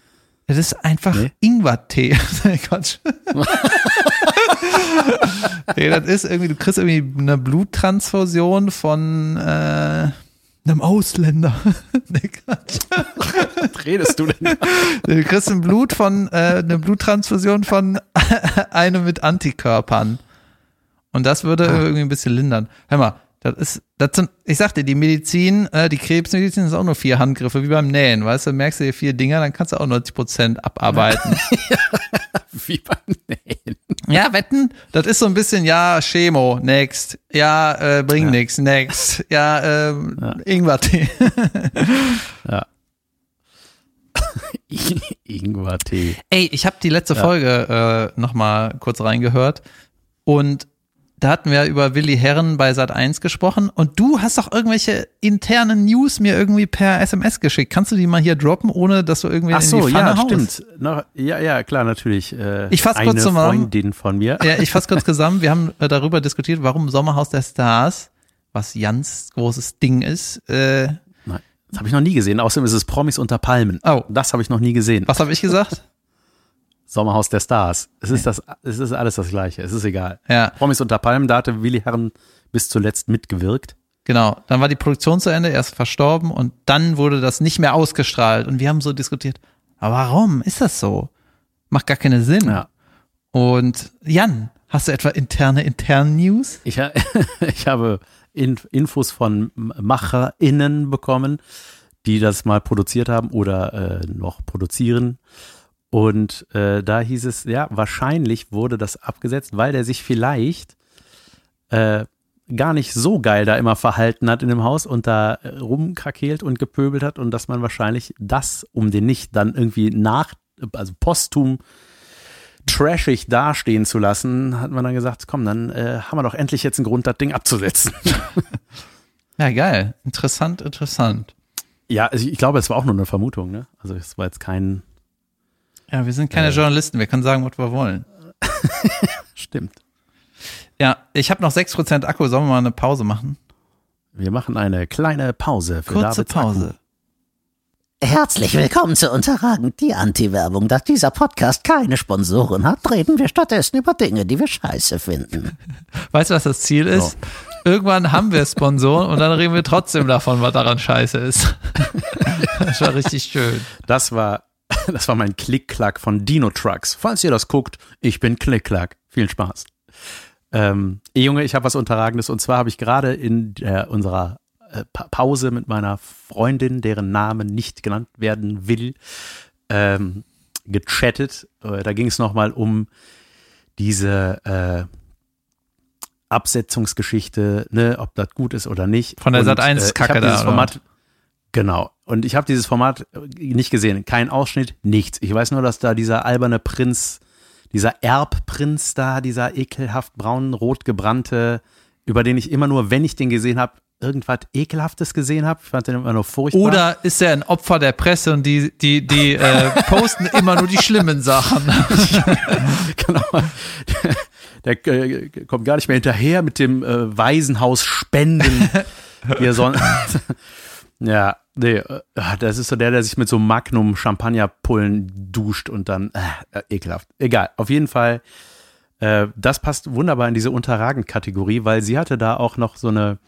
Es ist einfach Nee. Ingwertee. Quatsch. nee, das ist irgendwie, du kriegst irgendwie eine Bluttransfusion von, äh, einem Ausländer. nee. Was redest du denn? Du kriegst ein Blut von, äh, eine Bluttransfusion von einem mit Antikörpern. Und das würde Ah. irgendwie ein bisschen lindern. Hör mal, das ist, das sind, ich sagte, die Medizin, äh, die Krebsmedizin ist auch nur vier Handgriffe, wie beim Nähen, weißt du, merkst du dir vier Dinger, dann kannst du auch 90 Prozent abarbeiten. Wie beim Nähen. Ja, wetten? Das ist so ein bisschen, ja, Chemo, next. Ja, äh, bring Ja. nix, next. Ja, ähm, Ja. Ingwertee. Ja. Ingwer-Tee. Ey, ich habe die letzte Ja. Folge äh, noch mal kurz reingehört und da hatten wir über Willi Herren bei Sat 1 gesprochen und du hast doch irgendwelche internen News mir irgendwie per SMS geschickt. Kannst du die mal hier droppen, ohne dass du irgendwie Ach in so, die Pfanne ja, haust? stimmt. Noch, ja, ja, klar, natürlich. Äh, Ich fass eine kurz zusammen. Freundin von mir. Ja, ich fasse kurz zusammen. Wir haben äh, darüber diskutiert, warum Sommerhaus der Stars, was Jans großes Ding ist, äh, Nein, das habe ich noch nie gesehen. Außerdem ist es Promis unter Palmen. Oh. Das habe ich noch nie gesehen. was habe ich gesagt? Sommerhaus der Stars. Es ist das, es ist alles das Gleiche. Es ist egal. Ja, Promis unter Palmen, da hatte Willi Herren bis zuletzt mitgewirkt. genau. Dann war die Produktion zu Ende, er ist verstorben und dann wurde das nicht mehr ausgestrahlt und wir haben so diskutiert, aber warum ist das so? Macht gar keinen Sinn. Ja. Und Jan, hast du etwa interne intern News? Ich, ha- ich habe In Infos von MacherInnen bekommen, die das mal produziert haben oder äh, noch produzieren. Und äh, da hieß es, ja, wahrscheinlich wurde das abgesetzt, weil der sich vielleicht äh, gar nicht so geil da immer verhalten hat in dem Haus und da äh, rumkrakeelt und gepöbelt hat und dass man wahrscheinlich das, um den nicht dann irgendwie nach, also posthum trashig dastehen zu lassen, hat man dann gesagt, komm, dann äh, haben wir doch endlich jetzt einen Grund, das Ding abzusetzen. Ja, geil. Interessant, interessant. ja, also ich, ich glaube, es war auch nur eine Vermutung, ne? Also es war jetzt kein, Ja, wir sind keine Äh. Journalisten, wir können sagen, was wir wollen. stimmt. Ja, ich habe noch 6% Akku, sollen wir mal eine Pause machen? Wir machen eine kleine Pause für Kurze Davids Pause. Herzlich willkommen zu Unterragend, die Anti-Werbung. Da dieser Podcast keine Sponsoren hat, reden wir stattdessen über Dinge, die wir scheiße finden. Weißt du, was das Ziel ist? Irgendwann haben wir Sponsoren und dann reden wir trotzdem davon, was daran scheiße ist. das war richtig schön. Das war, das war mein Klick-Klack von Dino Trucks. Falls ihr das guckt, ich bin Klick-Klack. Viel Spaß. Ähm, Junge, ich habe was Unterragendes und zwar habe ich gerade in der, unserer äh, Pa- Pause mit meiner Freundin, deren Name nicht genannt werden will, ähm, gechattet. Äh, da ging es nochmal um diese äh, Absetzungsgeschichte, ne, ob das gut ist oder nicht. Von der Und, Sat 1 äh, da, oder Format, Genau. Und ich habe dieses Format nicht gesehen. Kein Ausschnitt, nichts. Ich weiß nur, dass da dieser alberne Prinz, dieser Erbprinz da, dieser ekelhaft braun-rot gebrannte, über den ich immer nur, wenn ich den gesehen habe, irgendwas Ekelhaftes gesehen habe. Ich fand den immer nur furchtbar. Oder ist er ein Opfer der Presse und die, die, die äh, posten immer nur die schlimmen Sachen? genau. Der, der äh, kommt gar nicht mehr hinterher mit dem äh, Waisenhaus Spenden. wie er sonst. ja, nee, äh, das ist so der, der sich mit so Magnum Champagnerpullen duscht und dann äh, äh, ekelhaft. Egal, auf jeden Fall. Äh, das passt wunderbar in diese Unterragend-Kategorie, weil sie hatte da auch noch so eine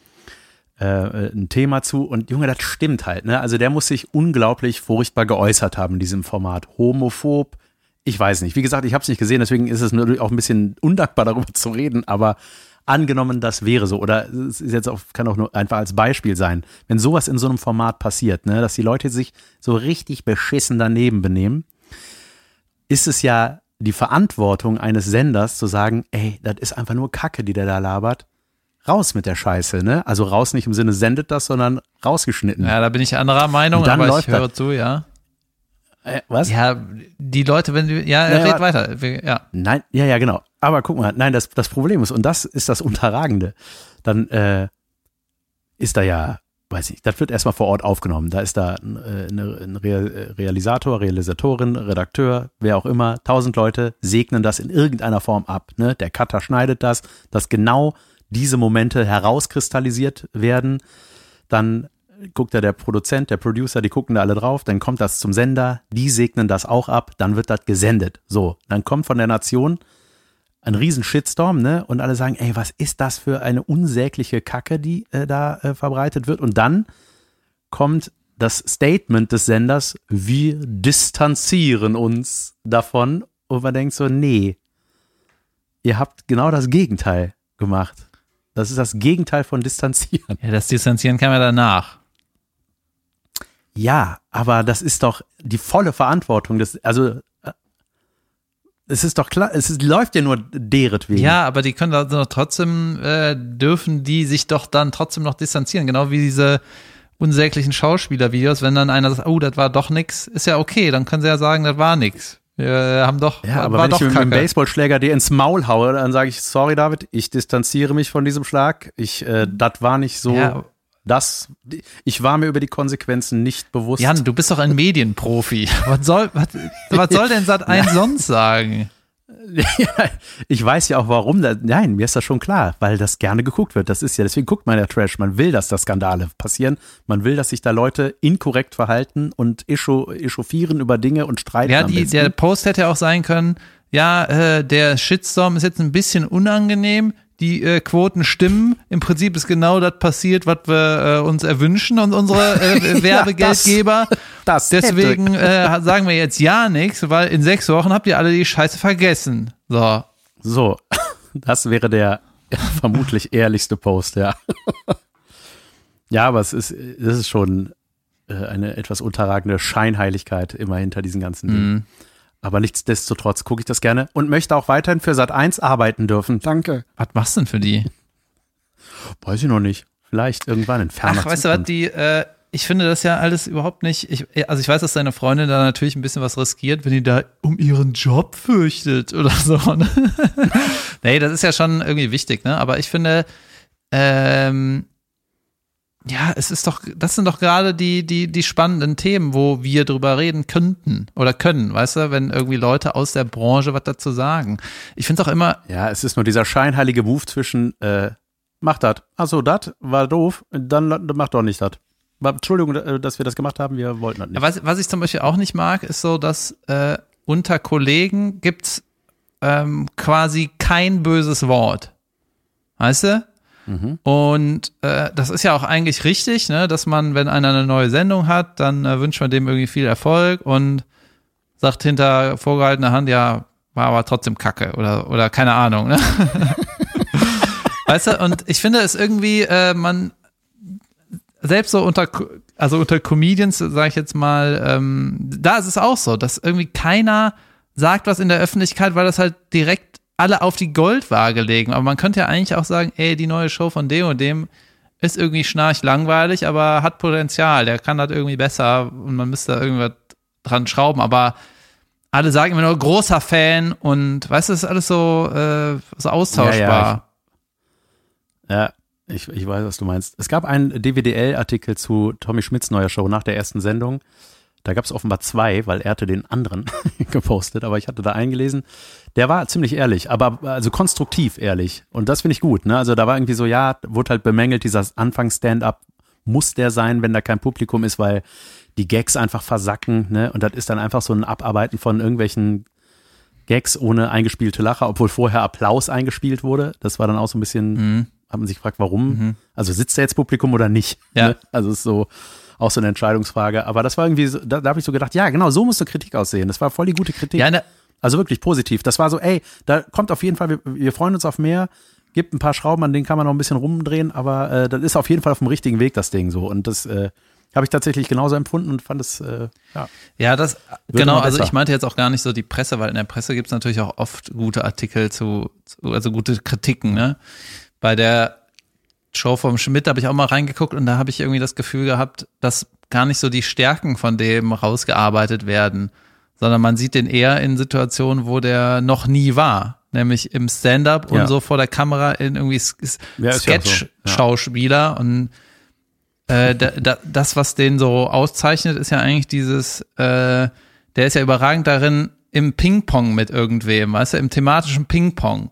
äh, ein Thema zu und Junge, das stimmt halt, ne? Also der muss sich unglaublich furchtbar geäußert haben in diesem Format. Homophob, ich weiß nicht. Wie gesagt, ich habe es nicht gesehen, deswegen ist es natürlich auch ein bisschen undankbar darüber zu reden, aber angenommen, das wäre so oder es ist jetzt auch, kann auch nur einfach als Beispiel sein, wenn sowas in so einem Format passiert, ne, dass die Leute sich so richtig beschissen daneben benehmen, ist es ja die Verantwortung eines Senders zu sagen, ey, das ist einfach nur Kacke, die der da labert. Raus mit der Scheiße, ne? Also raus nicht im Sinne sendet das, sondern rausgeschnitten. Ja, da bin ich anderer Meinung, aber ich höre das. zu, ja. Äh, was? Ja, die Leute, wenn du, ja, Ja, red weiter. Wir- Ja. Nein, ja, ja, genau. Aber guck mal, nein, das, das Problem ist, und das ist das Unterragende, dann äh, ist da ja, weiß nicht, das wird erstmal vor Ort aufgenommen. Da ist da ein, äh, ein Real, Realisator, Realisatorin, Redakteur, wer auch immer, tausend Leute segnen das in irgendeiner Form ab. Ne? Der Cutter schneidet das, dass genau diese Momente herauskristallisiert werden. Dann guckt da der Produzent, der Producer, die gucken da alle drauf, dann kommt das zum Sender, die segnen das auch ab, dann wird das gesendet. So, dann kommt von der Nation ein riesen Shitstorm, ne? Und alle sagen, ey, was ist das für eine unsägliche Kacke, die äh, da äh, verbreitet wird? Und dann kommt das Statement des Senders, wir distanzieren uns davon. Und man denkt so, nee, ihr habt genau das Gegenteil gemacht. Das ist das Gegenteil von distanzieren. Ja, das Distanzieren kam ja danach. Ja, aber das ist doch die volle Verantwortung des, also äh, es ist doch klar, es ist, läuft ja nur deretwegen. Ja, aber die können doch trotzdem, äh, dürfen die sich doch dann trotzdem noch distanzieren, genau wie diese unsäglichen Schauspielervideos, wenn dann einer sagt, oh, das war doch nix, ist ja okay, dann können sie ja sagen, das war nix. Wir haben doch, Ja, aber wenn doch ich mit Kacke. einem Baseballschläger dir ins Maul haue, dann sage ich, sorry David, ich distanziere mich von diesem Schlag. Ich, äh, das war nicht so, Ja. Das, ich war mir über die Konsequenzen nicht bewusst. Jan, du bist doch ein Medienprofi. Was soll, was, was soll denn Sat 1 sonst sagen? Ja, ich weiß ja auch warum. Nein, mir ist das schon klar, weil das gerne geguckt wird. Das ist ja, deswegen guckt man ja Trash. Man will, dass da Skandale passieren. Man will, dass sich da Leute inkorrekt verhalten und echauffieren über Dinge und streiten. Ja, die, der Post hätte auch sein können, ja, äh, der Shitstorm ist jetzt ein bisschen unangenehm. Die äh, Quoten stimmen. Im Prinzip ist genau das passiert, was wir äh, uns erwünschen und unsere äh, Werbegeldgeber. das hätte- Deswegen äh, sagen wir jetzt ja nichts, weil in sechs Wochen habt ihr alle die Scheiße vergessen. So. So, das wäre der vermutlich ehrlichste Post, ja. Ja, aber es ist, es ist schon äh, eine etwas unterragende Scheinheiligkeit immer hinter diesen ganzen Dingen. Aber nichtsdestotrotz gucke ich das gerne und möchte auch weiterhin für Sat 1 arbeiten dürfen. Danke. Was machst du denn für die? Weiß ich noch nicht. Vielleicht irgendwann in ferner Ach, weißt du was, die, äh, ich finde das ja alles überhaupt nicht, ich, also ich weiß, dass deine Freundin da natürlich ein bisschen was riskiert, wenn die da um ihren Job fürchtet oder so. Ne? nee, das ist ja schon irgendwie wichtig, ne? Aber ich finde, ähm, ja, es ist doch, das sind doch gerade die, die, die spannenden Themen, wo wir drüber reden könnten oder können, weißt du, wenn irgendwie Leute aus der Branche was dazu sagen. Ich finde es auch immer, Ja, es ist nur dieser scheinheilige Move zwischen, äh, mach das. Achso, das war doof, dann mach doch nicht das. Entschuldigung, äh, dass wir das gemacht haben, wir wollten das nicht. Was, was ich zum Beispiel auch nicht mag, ist so, dass äh, unter Kollegen gibt's ähm, quasi kein böses Wort. Weißt du? Und äh, das ist ja auch eigentlich richtig, ne, dass man, wenn einer eine neue Sendung hat, dann äh, wünscht man dem irgendwie viel Erfolg und sagt hinter vorgehaltener Hand, ja, war aber trotzdem Kacke oder, oder keine Ahnung, ne? weißt du, und ich finde es irgendwie, äh, man, selbst so unter, also unter Comedians, sage ich jetzt mal, ähm, da ist es auch so, dass irgendwie keiner sagt was in der Öffentlichkeit, weil das halt direkt alle auf die Goldwaage legen. Aber man könnte ja eigentlich auch sagen, ey, die neue Show von dem und dem ist irgendwie schnarch langweilig, aber hat Potenzial, der kann das irgendwie besser und man müsste da irgendwas dran schrauben, aber alle sagen immer nur großer Fan und weißt du, das ist alles so, äh, so austauschbar. Ja, ich, ich weiß, was du meinst. Es gab einen DWDL-Artikel zu Tommy Schmidts neuer Show nach der ersten Sendung. Da gab es offenbar zwei, weil er hatte den anderen gepostet, aber ich hatte da einen gelesen. Der war ziemlich ehrlich, aber also konstruktiv ehrlich. Und das finde ich gut. Ne? Also da war irgendwie so, ja, wurde halt bemängelt, dieser Anfangs-Stand-up muss der sein, wenn da kein Publikum ist, weil die Gags einfach versacken. Ne? Und das ist dann einfach so ein Abarbeiten von irgendwelchen Gags ohne eingespielte Lacher, obwohl vorher Applaus eingespielt wurde. Das war dann auch so ein bisschen, Mhm. hat man sich gefragt, warum? Also sitzt da jetzt Publikum oder nicht? Ja. Ne? Also ist so auch so eine Entscheidungsfrage. Aber das war irgendwie, so, da, da habe ich so gedacht, ja, genau, so musste Kritik aussehen. Das war voll die gute Kritik. Ja, ne, Also wirklich positiv. Das war so, ey, da kommt auf jeden Fall, wir, wir freuen uns auf mehr. Gibt ein paar Schrauben, an denen kann man noch ein bisschen rumdrehen, aber äh, das ist auf jeden Fall auf dem richtigen Weg, das Ding so. Und das äh, habe ich tatsächlich genauso empfunden und fand es, äh, ja. Ja, das, genau, also ich meinte jetzt auch gar nicht so die Presse, weil in der Presse gibt's natürlich auch oft gute Artikel zu, zu also gute Kritiken, ne? Bei der Show vom Schmidt habe ich auch mal reingeguckt und da habe ich irgendwie das Gefühl gehabt, dass gar nicht so die Stärken von dem rausgearbeitet werden, sondern man sieht den eher in Situationen, wo der noch nie war, nämlich im Stand-up und Ja. so vor der Kamera in irgendwie Ja, ist ja so. Sketch-Schauspieler und äh, da, da, das, was den so auszeichnet, ist ja eigentlich dieses, äh, der ist ja überragend darin, im Ping-Pong mit irgendwem, weißt du, im thematischen Ping-Pong.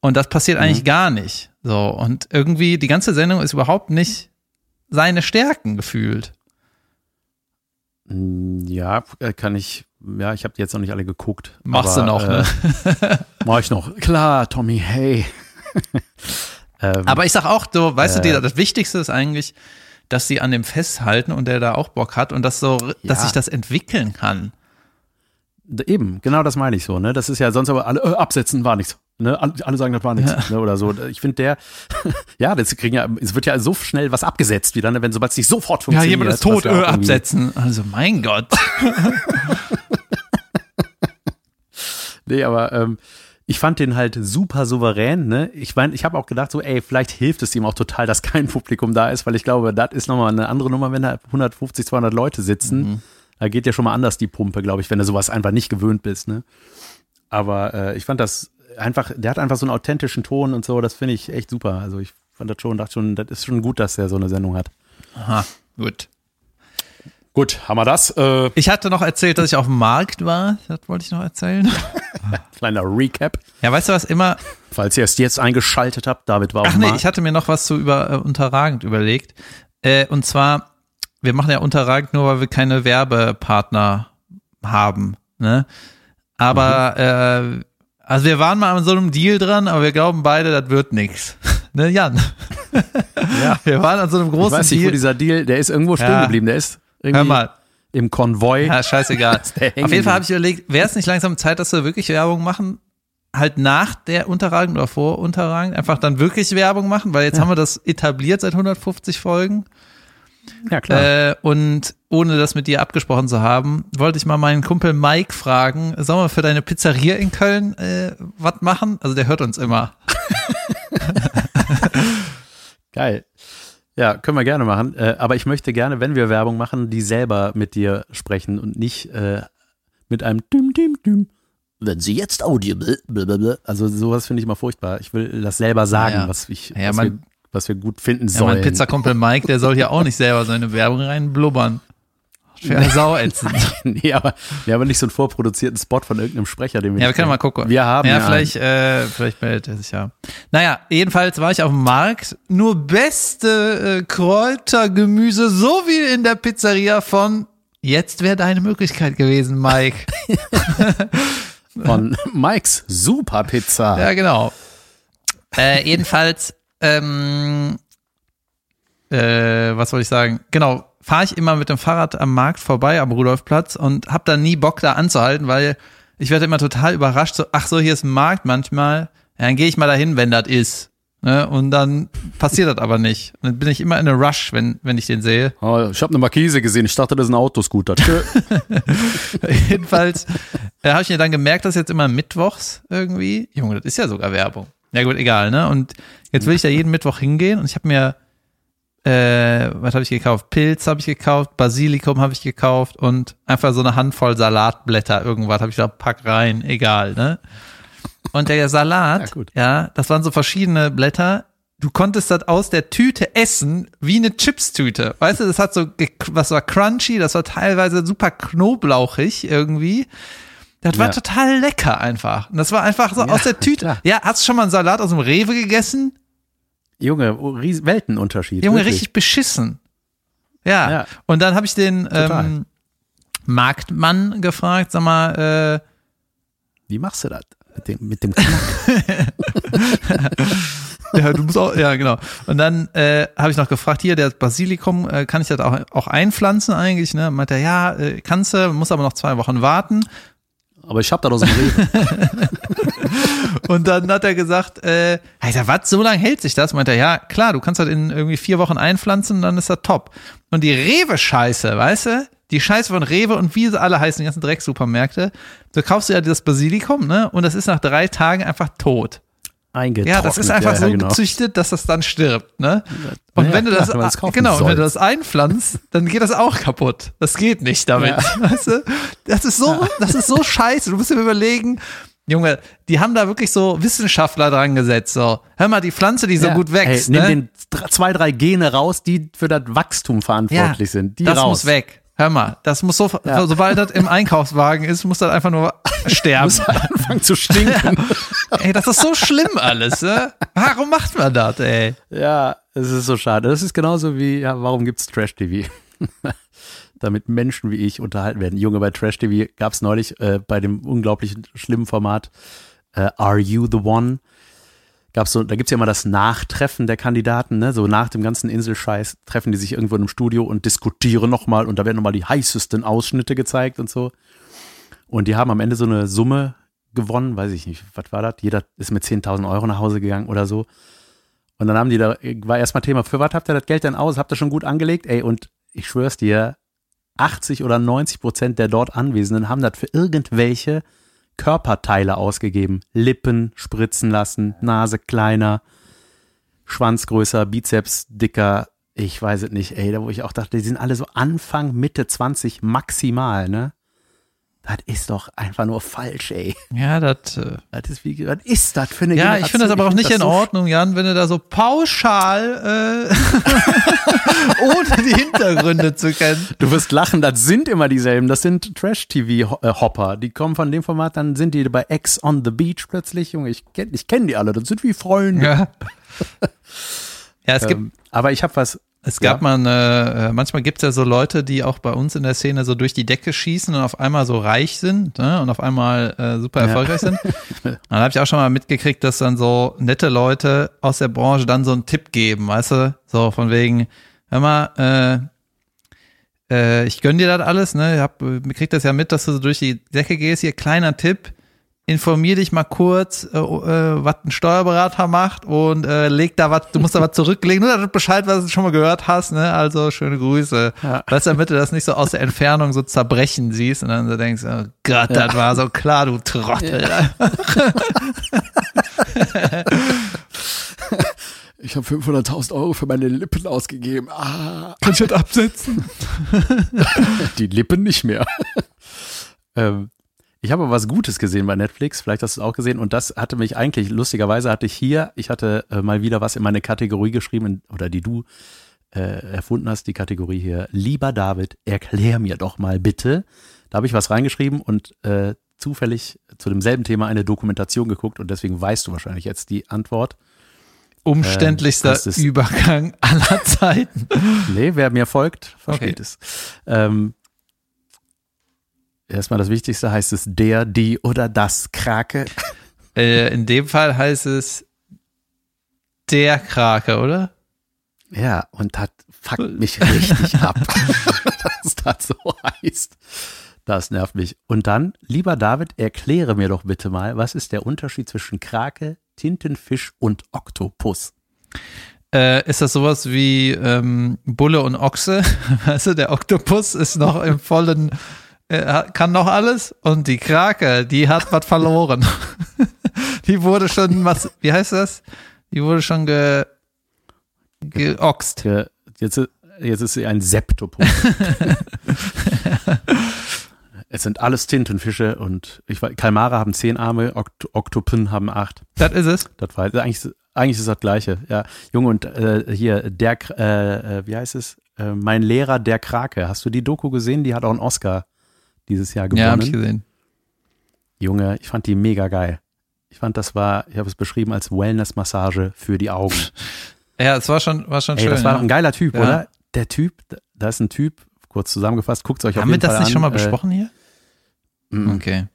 Und das passiert Mhm. eigentlich gar nicht. So, und irgendwie, die ganze Sendung ist überhaupt nicht seine Stärken gefühlt. Mm, Ja, äh, kann ich, ja, ich habe die jetzt noch nicht alle geguckt. Machst aber, du noch, ne? Äh, mach ich noch. Klar, Tommy, hey. ähm, Aber ich sag auch, so, weißt du, Äh. die, das Wichtigste ist eigentlich, dass sie an dem festhalten und der da auch Bock hat und das so, dass Ja. sich das entwickeln kann. Eben, genau das meine ich so, ne? Das ist ja sonst aber alle äh, absetzen war nichts. Ne? Alle sagen, das war nichts, ne? Oder so. Ich finde der, ja, das kriegen ja, es wird ja so schnell was abgesetzt wieder, ne? Wenn sobald es nicht sofort Ja, funktioniert. jemand ist tot, ja äh, absetzen. Also mein Gott. Nee, aber ähm, ich fand den halt super souverän, ne? Ich meine, ich habe auch gedacht, so, ey, vielleicht hilft es ihm auch total, dass kein Publikum da ist, weil ich glaube, das ist nochmal eine andere Nummer, wenn da 150, 200 Leute sitzen. Da geht ja schon mal anders die Pumpe, glaube ich, wenn du sowas einfach nicht gewöhnt bist, ne? Aber äh, ich fand das einfach, der hat einfach so einen authentischen Ton und so, das finde ich echt super. Also ich fand das schon, dachte schon, das ist schon gut, dass er so eine Sendung hat. Aha, gut. Gut, haben wir das? Äh, Ich hatte noch erzählt, dass ich auf dem Markt war. Das wollte ich noch erzählen. kleiner Recap. Ja, weißt du was, immer, Falls ihr erst jetzt eingeschaltet habt, David war auf Ach dem nee, Markt. ich hatte mir noch was zu über äh, unterragend überlegt. Äh, und zwar, wir machen ja unterragend nur, weil wir keine Werbepartner haben. Ne? Aber äh, also wir waren mal an so einem Deal dran, aber wir glauben beide, das wird nix. ne, Jan? Ja. Wir waren an so einem Ich großen weiß nicht, wo Deal. dieser Deal, der ist irgendwo stehen Ja. geblieben. Der ist irgendwie Hör mal, im Konvoi. ja, scheißegal. Auf jeden Fall habe ich überlegt, wäre es nicht langsam Zeit, dass wir wirklich Werbung machen? Halt nach der Unterragend oder vor Unterragend einfach dann wirklich Werbung machen, weil jetzt haben wir das etabliert seit 150 Folgen. Ja, klar. Äh, und ohne das mit dir abgesprochen zu haben, wollte ich mal meinen Kumpel Mike fragen, sollen wir für deine Pizzeria in Köln äh, was machen? Also der hört uns immer. Geil. Ja, können wir gerne machen. Äh, aber ich möchte gerne, wenn wir Werbung machen, die selber mit dir sprechen und nicht äh, mit einem Düm, Düm, Düm. Wenn Sie jetzt Audible, blablabla. Also sowas finde ich mal furchtbar. Ich will das selber sagen, Ja, was, ich, Ja, was, man- was wir gut finden Ja, sollen. mein Pizzakumpel Mike, der soll ja auch nicht selber seine Werbung reinblubbern. Schwer Sau ätzend. nee, aber wir haben nicht so einen vorproduzierten Spot von irgendeinem Sprecher, den wir Ja, wir können mal gucken. Wir haben ja, ja vielleicht, äh, vielleicht meldet er sich ja. Naja, jedenfalls war ich auf dem Markt. Nur beste äh, Kräutergemüse, so wie in der Pizzeria von Jetzt wäre deine Möglichkeit gewesen, Mike. von Mikes Super Pizza. ja, genau. Äh, jedenfalls, ähm, äh, was soll ich sagen? Genau, fahre ich immer mit dem Fahrrad am Markt vorbei, am Rudolfplatz und hab dann nie Bock da anzuhalten, weil ich werde immer total überrascht, so, ach so, hier ist ein Markt manchmal, ja, dann gehe ich mal dahin, wenn das ist. Ne? Und dann passiert das aber nicht. Und dann bin ich immer in a Rush, wenn, wenn ich den sehe. Oh, ich habe eine Markise gesehen. Ich dachte, das ist ein Autoscooter. Jedenfalls äh, habe ich mir dann gemerkt, dass jetzt immer mittwochs irgendwie, Junge, das ist ja sogar Werbung. Ja gut, egal, ne? Und jetzt will ich da jeden Mittwoch hingehen und ich habe mir, äh, was habe ich gekauft? Pilz habe ich gekauft, Basilikum habe ich gekauft und einfach so eine Handvoll Salatblätter, irgendwas habe ich gesagt, pack rein, egal, ne? Und der Salat, Ja, gut. ja, das waren so verschiedene Blätter. Du konntest das aus der Tüte essen, wie eine Chipstüte. Weißt du, das hat so, was war crunchy, das war teilweise super knoblauchig irgendwie. Das war Ja. total lecker einfach. Und das war einfach so Ja, aus der Tüte. klar. Ja, hast du schon mal einen Salat aus dem Rewe gegessen? Junge, oh, ries- Weltenunterschied. Junge, wirklich. richtig beschissen. Ja. Ja. Und dann habe ich den ähm, Marktmann gefragt, sag mal, äh, Wie machst du das? Mit dem, mit dem ja, du musst auch, ja, genau. Und dann äh, habe ich noch gefragt, hier, der Basilikum, äh, kann ich das auch, auch einpflanzen eigentlich? Ne? Meint er, ja, äh, kannst du, muss aber noch zwei Wochen warten. Aber ich hab da doch so Rewe. Und dann hat er gesagt, äh, Alter, was, so lange hält sich das? Meint er, ja, klar, du kannst das in irgendwie vier Wochen einpflanzen, dann ist das top. Und die Rewe-Scheiße, weißt du? Die Scheiße von Rewe und wie sie alle heißen, die ganzen Drecksupermärkte. Du kaufst ja das Basilikum, ne? Und das ist nach drei Tagen einfach tot. Eingetrocknet. Ja, das ist einfach ja, so ja, genau. gezüchtet, dass das dann stirbt, ne? Und Ja, wenn du klar, das, genau, wenn du das einpflanzt, dann geht das auch kaputt. Das geht nicht damit, weißt du? Das ist so, das ist so scheiße. Du musst dir überlegen, Junge, die haben da wirklich so Wissenschaftler dran gesetzt, so. Hör mal, die Pflanze, die so Ja. gut wächst, Ey, nimm ne? den zwei, drei Gene raus, die für das Wachstum verantwortlich sind. Die das raus. muss weg. Hör mal, das muss so, Ja. sobald das im Einkaufswagen ist, muss das einfach nur sterben. Muss anfangen zu stinken. ey, das ist so schlimm alles, ne? Warum macht man das, ey? ja, es ist so schade. Das ist genauso wie, ja, warum gibt's Trash-TV? Damit Menschen wie ich unterhalten werden. Junge, bei Trash-TV gab's neulich äh, bei dem unglaublich schlimmen Format äh, Are You the One? Gab's so, da gibt's ja immer das Nachtreffen der Kandidaten, ne? So nach dem ganzen Inselscheiß treffen die sich irgendwo in einem Studio und diskutieren nochmal und da werden nochmal die heißesten Ausschnitte gezeigt und so. Und die haben am Ende so eine Summe gewonnen, weiß ich nicht, was war das? Jeder ist mit 10.000 Euro nach Hause gegangen oder so. Und dann haben die da, war erstmal Thema, für was habt ihr das Geld denn aus? Habt ihr schon gut angelegt? Ey, und ich schwör's dir, 80 oder 90 Prozent der dort Anwesenden haben das für irgendwelche Körperteile ausgegeben. Lippen spritzen lassen, Nase kleiner, Schwanz größer, Bizeps dicker. Ich weiß es nicht, ey, da wo ich auch dachte, die sind alle so Anfang, Mitte 20 maximal, ne? Das ist doch einfach nur falsch, ey. Ja, das. Äh, Das ist wie, was ist das für eine ja, ich finde das aber auch nicht in so Ordnung, Jan, wenn du da so pauschal, äh, ohne die Hintergründe zu kennen. Du wirst lachen, das sind immer dieselben. Das sind Trash-TV-Hopper. Die kommen von dem Format, dann sind die bei X on the Beach plötzlich. Junge, ich kenne ich kenn die alle. Das sind wie Freunde. Ja. Ja, es gibt Ähm, aber ich habe was. Es gab Ja. mal eine, äh, manchmal gibt es ja so Leute, die auch bei uns in der Szene so durch die Decke schießen und auf einmal so reich sind ne, und auf einmal äh, super erfolgreich sind. Dann habe ich auch schon mal mitgekriegt, dass dann so nette Leute aus der Branche dann so einen Tipp geben, weißt du? So von wegen, hör mal, äh, äh, ich gönn dir das alles, ne? Ich hab, äh, krieg das ja mit, dass du so durch die Decke gehst. Hier, kleiner Tipp. Informier dich mal kurz, äh, äh, was ein Steuerberater macht und äh, leg da was, du musst da was zurücklegen, nur du Bescheid, was du schon mal gehört hast, ne? Also schöne Grüße. Ja. Weißt du, damit du das nicht so aus der Entfernung so zerbrechen siehst und dann so denkst, oh Gott, das war so klar, du Trottel. Ich habe 500.000 Euro für meine Lippen ausgegeben. Ah, Kann ich das absetzen? die Lippen nicht mehr. ähm, ich habe was Gutes gesehen bei Netflix. Vielleicht hast du es auch gesehen. Und das hatte mich eigentlich, lustigerweise hatte ich hier, ich hatte äh, mal wieder was in meine Kategorie geschrieben, oder die du äh, erfunden hast, die Kategorie hier. Lieber David, erklär mir doch mal bitte. Da habe ich was reingeschrieben und äh, zufällig zu demselben Thema eine Dokumentation geguckt und deswegen weißt du wahrscheinlich jetzt die Antwort. Umständlichster ist- Übergang aller Zeiten. Nee, wer mir folgt, versteht Okay. es. Ähm, erstmal das Wichtigste heißt es der, die oder das Krake. Äh, in dem Fall heißt es der Krake, oder? Ja, und das fuckt mich richtig ab, dass das so heißt. Das nervt mich. Und dann, lieber David, erkläre mir doch bitte mal, was ist der Unterschied zwischen Krake, Tintenfisch und Oktopus? Äh, ist das sowas wie ähm, Bulle und Ochse? Weißt du, der Oktopus ist noch im vollen, kann noch alles und die Krake, die hat was verloren. die wurde schon, was, wie heißt das? Die wurde schon ge, geoxt. Ge- Jetzt, jetzt ist sie ein Septopus. es sind alles Tintenfische und ich weiß, Kalmare haben zehn Arme, Okt Oktopen haben acht. Das ist es. Das war eigentlich, eigentlich ist das Gleiche. Ja, Junge und äh, hier der, äh, äh, wie heißt es? Äh, mein Lehrer der Krake. Hast du die Doku gesehen? Die hat auch einen Oscar dieses Jahr gewonnen. Ja, habe ich gesehen. Junge, ich fand die mega geil. Ich fand, das war, ich habe es beschrieben als Wellness-Massage für die Augen. Ja, es war schon, war schon Ey, schön. das war ja. ein geiler Typ, Ja. oder? Der Typ, da ist ein Typ, kurz zusammengefasst, guckt euch auf Haben wir jeden Fall das nicht an. schon mal Äh, besprochen hier? mm, Okay.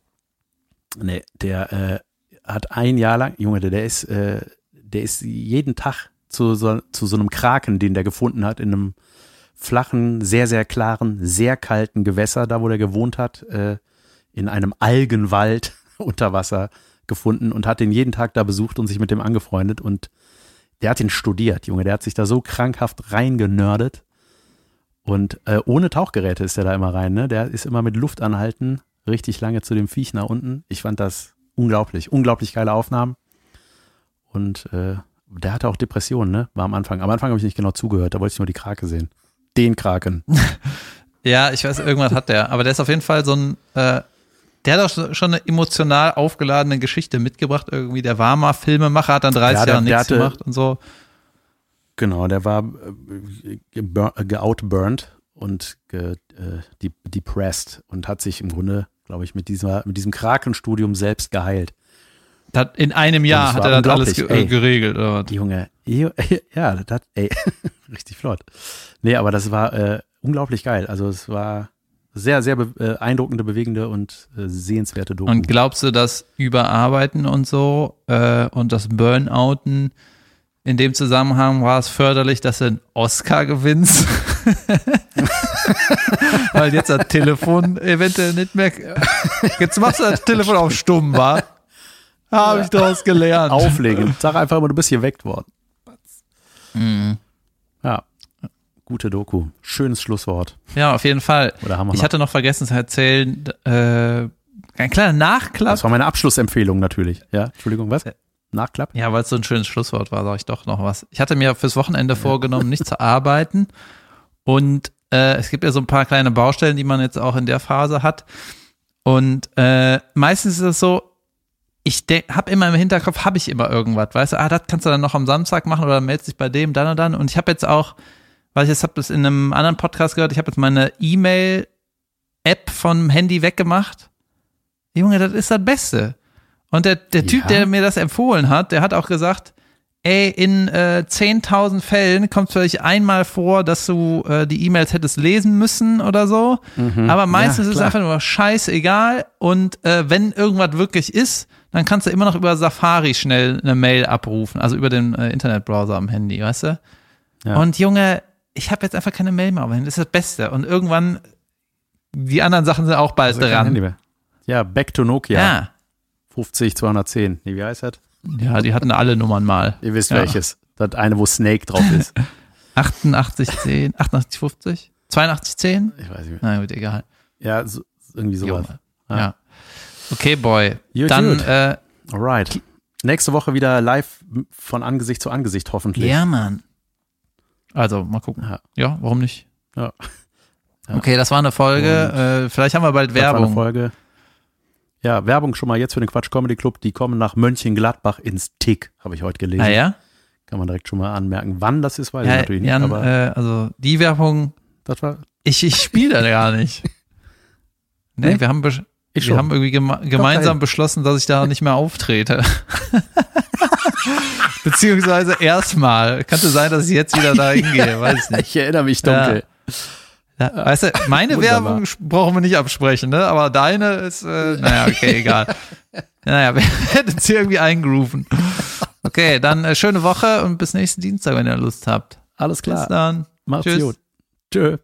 Nee, der äh, hat ein Jahr lang, Junge, der, der ist, äh, der ist jeden Tag zu so, zu so einem Kraken, den der gefunden hat, in einem flachen, sehr, sehr klaren, sehr kalten Gewässer, da wo der gewohnt hat, äh, in einem Algenwald unter Wasser gefunden und hat den jeden Tag da besucht und sich mit dem angefreundet und der hat ihn studiert, Junge, der hat sich da so krankhaft reingenördet und äh, ohne Tauchgeräte ist der da immer rein, ne? Der ist immer mit Luft anhalten, richtig lange zu dem Viech nach unten. Ich fand das unglaublich, unglaublich geile Aufnahmen. Und äh, der hatte auch Depressionen, ne? War am Anfang. Am Anfang habe ich nicht genau zugehört, da wollte ich nur die Krake sehen. Den Kraken. Ja, ich weiß, irgendwas hat der. Aber der ist auf jeden Fall so ein, äh, der hat auch schon eine emotional aufgeladene Geschichte mitgebracht. Irgendwie, der war mal Filmemacher, hat dann 30 Ja, der- Jahre nichts hatte- gemacht und so. Genau, der war äh, äh, geoutburnt und ge, äh, de depressed und hat sich im Grunde, glaube ich, mit, dieser, mit diesem Krakenstudium selbst geheilt. Hat, in einem Jahr hat er das alles ge ey. geregelt. Oder was? Junge, ja, das hat, ey, richtig flott. Nee, aber das war äh, unglaublich geil. Also es war sehr, sehr be äh, beeindruckende, bewegende und äh, sehenswerte Doku. Und glaubst du, dass Überarbeiten und so äh, und das Burnouten in dem Zusammenhang war es förderlich, dass du einen Oscar gewinnst? Weil jetzt das Telefon eventuell nicht mehr. Jetzt machst du das Telefon auf stumm, wa? Habe ich daraus gelernt. Auflegen. Sag einfach immer, du bist hier weckt worden. Mhm. Ja. Gute Doku. Schönes Schlusswort. Ja, auf jeden Fall. Oder haben wir Ich noch? hatte noch vergessen zu erzählen, äh, ein kleiner Nachklapp. Das war meine Abschlussempfehlung natürlich. Ja, Entschuldigung, was? Nachklapp? Ja, weil es so ein schönes Schlusswort war, sage ich doch noch was. Ich hatte mir fürs Wochenende vorgenommen, nicht zu arbeiten. Und äh, es gibt ja so ein paar kleine Baustellen, die man jetzt auch in der Phase hat. Und äh, meistens ist es so, ich habe immer im Hinterkopf, habe ich immer irgendwas, weißt du, ah, das kannst du dann noch am Samstag machen oder meldest dich bei dem, dann und dann. Und ich habe jetzt auch, weil ich jetzt habe das in einem anderen Podcast gehört, ich habe jetzt meine E-Mail-App vom Handy weggemacht. Junge, das ist das Beste. Und der, der Typ, Ja. der mir das empfohlen hat, der hat auch gesagt, ey, in äh, 10.000 Fällen kommt es vielleicht einmal vor, dass du äh, die E-Mails hättest lesen müssen oder so. Aber meistens Ja, ist es einfach nur scheißegal. Und äh, wenn irgendwas wirklich ist, dann kannst du immer noch über Safari schnell eine Mail abrufen, also über den äh, Internetbrowser am Handy, weißt du? Ja. Und Junge, ich habe jetzt einfach keine Mail mehr, aber das ist das Beste. Und irgendwann, die anderen Sachen sind auch bald Also dran. Ja, Back to Nokia. Ja. 50 210. Nee, wie heißt das? Ja, die hatten alle Nummern mal. Ihr wisst Ja. welches. Das eine, wo Snake drauf ist. 8810, 8850, 8210? Ich weiß nicht mehr. Na gut, egal. Ja, so, irgendwie sowas. Ja. Ja. Okay, Boy. Gut, Dann, gut. äh, Alright. Nächste Woche wieder live von Angesicht zu Angesicht hoffentlich. ja, Mann. Also, mal gucken. Ja. Ja, warum nicht? Ja. Ja. Okay, das war eine Folge. Äh, vielleicht haben wir bald Das war eine Werbung. Folge. Ja, Werbung schon mal jetzt für den Quatsch Comedy Club. Die kommen nach Mönchengladbach ins Tick, habe ich heute gelesen. Ah ja? Kann man direkt schon mal anmerken. Wann das ist, weiß ich Ja, natürlich nicht. Jan, aber äh, also die Werbung, das war. ich, ich spiele da gar nicht. Nee, Nee? wir haben, Ich wir schon. haben irgendwie geme gemeinsam beschlossen, dass ich da nicht mehr auftrete. Beziehungsweise erstmal. Könnte sein, dass ich jetzt wieder da hingehe, weiß ich nicht. Ich erinnere mich dunkel. Ja, weißt du, meine Wunderbar. Werbung brauchen wir nicht absprechen, ne? Aber deine ist, äh, naja, okay, egal. Naja, wir uns hier irgendwie eingrooven. Okay, dann äh, schöne Woche und bis nächsten Dienstag, wenn ihr Lust habt. Alles Bis klar. dann. Macht's Tschüss. gut. Tschö.